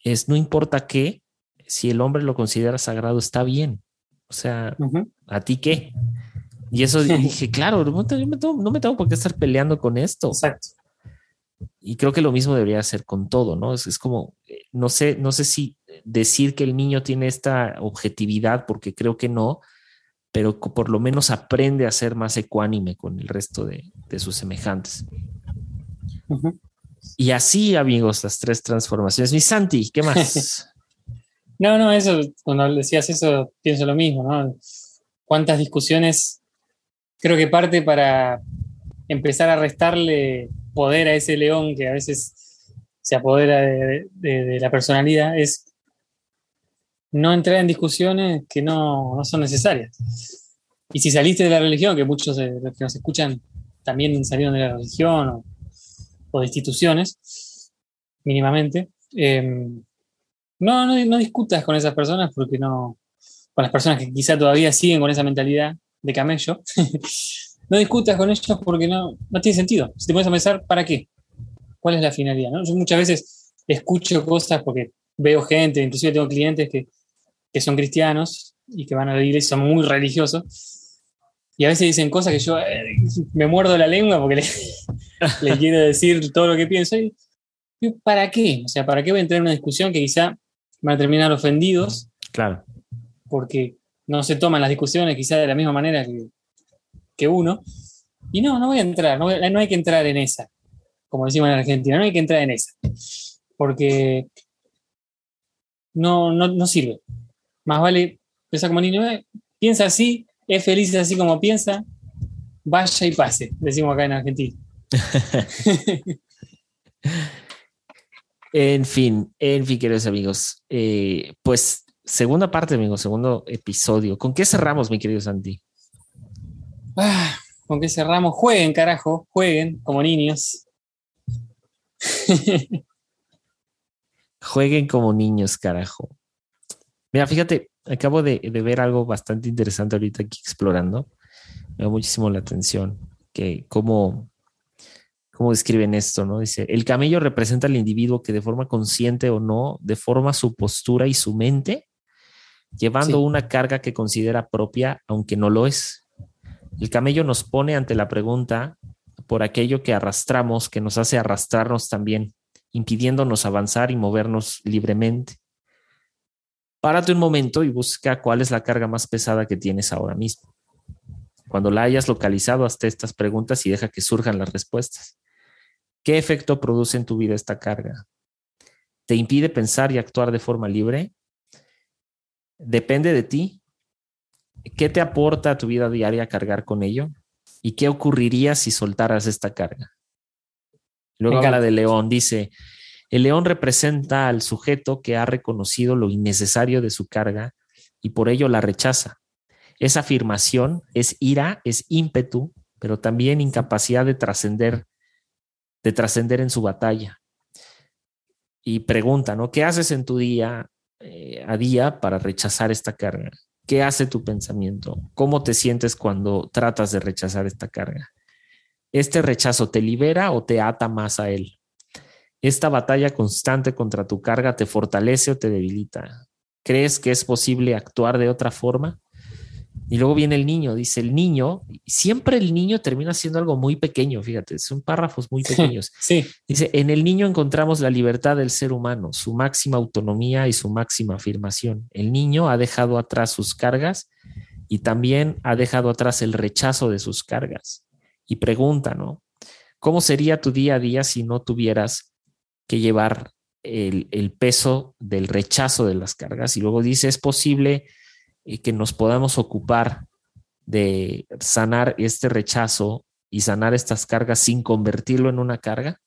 es no importa qué, si el hombre lo considera sagrado, está bien. O sea, ¿a ti qué? Y eso dije, claro, no me, tengo, por qué estar peleando con esto. Exacto. Y creo que lo mismo debería ser con todo, ¿no? Es, es como, eh, no sé, no sé si decir que el niño tiene esta objetividad, porque creo que no, pero por lo menos aprende a ser más ecuánime con el resto de, sus semejantes. Y así, amigos, las tres transformaciones. Mi Santi, ¿qué más? no, no, eso, cuando decías eso, pienso lo mismo, ¿no? Cuántas discusiones, creo que parte para, empezar a restarle poder a ese león que a veces se apodera de, la personalidad, es no entrar en discusiones que no, son necesarias. Y si saliste de la religión, que muchos de los que nos escuchan también salieron de la religión o, de instituciones, mínimamente, em, no, no, discutas con esas personas porque no, con las personas que quizá todavía siguen con esa mentalidad de camello, no discutas con ellos porque no, no tiene sentido. Si te pones a pensar, ¿para qué? ¿Cuál es la finalidad? Yo muchas veces escucho cosas porque veo gente, inclusive tengo clientes que que son cristianos y que van a la iglesia, son muy religiosos. Y a veces dicen cosas que yo eh, me muerdo la lengua porque le, quiero decir todo lo que pienso. Y, ¿Para qué? O sea, ¿para qué voy a entrar en una discusión que quizá van a terminar ofendidos? Claro. Porque no se toman las discusiones quizá de la misma manera que, uno. Y no, no voy a entrar, no, no, hay que entrar en esa, como decimos en Argentina, no hay que entrar en esa, porque no, no, no sirve más vale pensar como niño, eh, piensa así, es feliz así como piensa, vaya y pase, decimos acá en Argentina. en fin, en fin, queridos amigos, eh, pues segunda parte, amigos, segundo episodio. ¿Con qué cerramos, mi querido Santi? Ah, ¿Con qué cerramos? Jueguen, carajo, jueguen como niños. jueguen como niños, carajo. Mira, fíjate, acabo de, ver algo bastante interesante ahorita aquí explorando. Me da muchísimo la atención que cómo, cómo describen esto, ¿no? Dice, el camello representa al individuo que de forma consciente o no, deforma su postura y su mente, llevando una carga que considera propia, aunque no lo es. El camello nos pone ante la pregunta por aquello que arrastramos, que nos hace arrastrarnos también, impidiéndonos avanzar y movernos libremente. Párate un momento y busca cuál es la carga más pesada que tienes ahora mismo. Cuando la hayas localizado, hasta estas preguntas y deja que surjan las respuestas. ¿Qué efecto produce en tu vida esta carga? ¿Te impide pensar y actuar de forma libre? ¿Depende de ti? ¿Qué te aporta a tu vida diaria cargar con ello? ¿Y qué ocurriría si soltaras esta carga? Luego habla de León, dice, el león representa al sujeto que ha reconocido lo innecesario de su carga y por ello la rechaza. Esa afirmación es ira, es ímpetu, pero también incapacidad de trascender, de trascender en su batalla. Y pregunta, ¿no? ¿Qué haces en tu día eh, a día para rechazar esta carga? ¿Qué hace tu pensamiento? ¿Cómo te sientes cuando tratas de rechazar esta carga? ¿Este rechazo te libera o te ata más a él? ¿Esta batalla constante contra tu carga te fortalece o te debilita? ¿Crees que es posible actuar de otra forma? Y luego viene el niño, dice el niño, siempre el niño termina siendo algo muy pequeño, fíjate, son párrafos muy pequeños. Sí. Dice, en el niño encontramos la libertad del ser humano, su máxima autonomía y su máxima afirmación. El niño ha dejado atrás sus cargas y también ha dejado atrás el rechazo de sus cargas. Y pregunta, ¿no? ¿Cómo sería tu día a día si no tuvieras que llevar el, peso del rechazo de las cargas. Y luego dice, es posible que nos podamos ocupar de sanar este rechazo y sanar estas cargas sin convertirlo en una carga.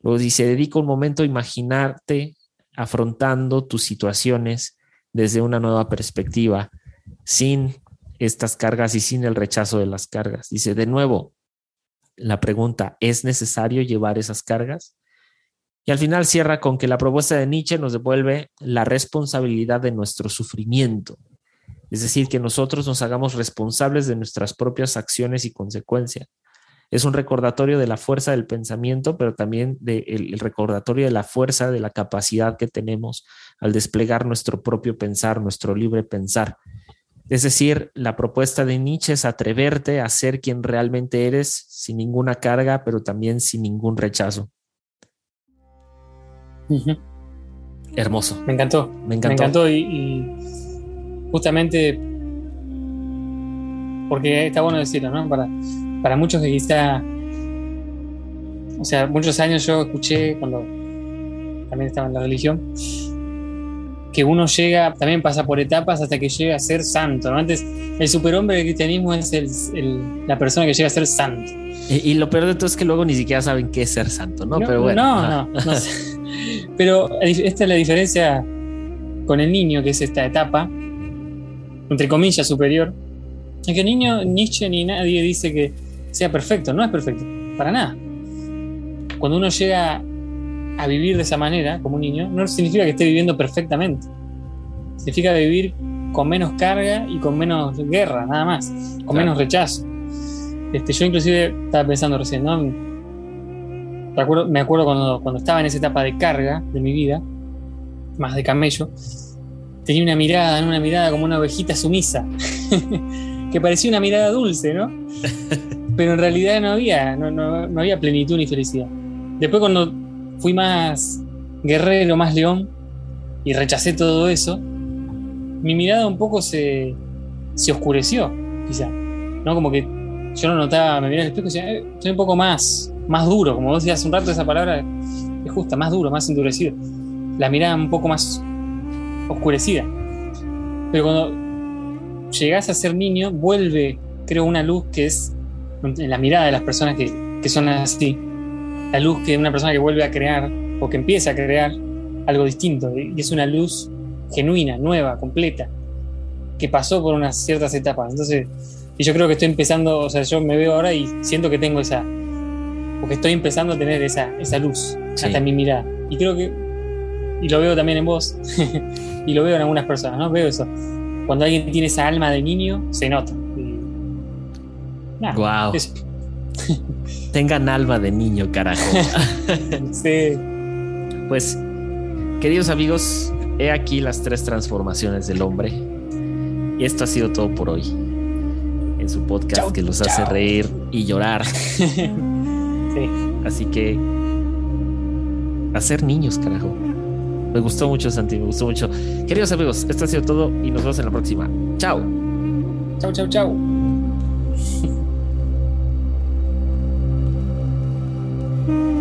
Luego dice, dedica un momento a imaginarte afrontando tus situaciones desde una nueva perspectiva, sin estas cargas y sin el rechazo de las cargas. Dice, de nuevo, la pregunta, ¿es necesario llevar esas cargas? Y al final cierra con que la propuesta de Nietzsche nos devuelve la responsabilidad de nuestro sufrimiento. Es decir, que nosotros nos hagamos responsables de nuestras propias acciones y consecuencias. Es un recordatorio de la fuerza del pensamiento, pero también del el recordatorio de la fuerza, de la capacidad que tenemos al desplegar nuestro propio pensar, nuestro libre pensar. Es decir, la propuesta de Nietzsche es atreverte a ser quien realmente eres sin ninguna carga, pero también sin ningún rechazo. Hermoso. Me encantó. Me encantó. y, justamente porque está bueno decirlo, ¿no? Para, para muchos que quizá, o sea, muchos años yo escuché cuando también estaba en la religión, que uno llega, también pasa por etapas hasta que llega a ser santo. ¿no? Antes, el superhombre del cristianismo es el, la persona que llega a ser santo. Y, lo peor de todo es que luego ni siquiera saben qué es ser santo, ¿no? Pero bueno. No, no, no Pero esta es la diferencia con el niño, que es esta etapa, entre comillas, superior. Es que niño, Nietzsche ni nadie dice que sea perfecto, no es perfecto, para nada. Cuando uno llega a vivir de esa manera, como un niño, no significa que esté viviendo perfectamente. Significa vivir con menos carga y con menos guerra, nada más, con menos rechazo. Este, yo inclusive estaba pensando recién, ¿no? Me acuerdo, me acuerdo cuando, cuando estaba en esa etapa de carga de mi vida, más de camello, tenía una mirada, una mirada como una ovejita sumisa, que parecía una mirada dulce, ¿no? Pero en realidad no había, no, no, no había plenitud ni felicidad. Después cuando fui más guerrero, más león, y rechacé todo eso, mi mirada un poco se, se oscureció, quizá. ¿No? Como que yo no notaba, me miraba al espejo y decía, eh, estoy un poco más, más duro, como vos decías hace un rato, esa palabra es justa, más duro, más endurecido. La mirada un poco más oscurecida. Pero cuando llegás a ser niño, vuelve, creo, una luz que es en la mirada de las personas que, que son así, la luz que una persona que vuelve a crear o que empieza a crear algo distinto. Y es una luz genuina, nueva, completa, que pasó por unas ciertas etapas. Entonces, y yo creo que estoy empezando, o sea, yo me veo ahora y siento que tengo esa, porque estoy empezando a tener esa, esa luz hasta en mi mirada. Y creo que, y lo veo también en vos, y lo veo en algunas personas, ¿no? Veo eso. Cuando alguien tiene esa alma de niño, se nota. wow. Tengan alma de niño, carajo. sí. Pues, queridos amigos, he aquí las tres transformaciones del hombre. Y esto ha sido todo por hoy. En su podcast que los hace reír y llorar. sí. Así que, hacer niños, carajo. Me gustó mucho, Santi, me gustó mucho. Queridos amigos, esto ha sido todo y nos vemos en la próxima. Chao. Chao, chao, chao.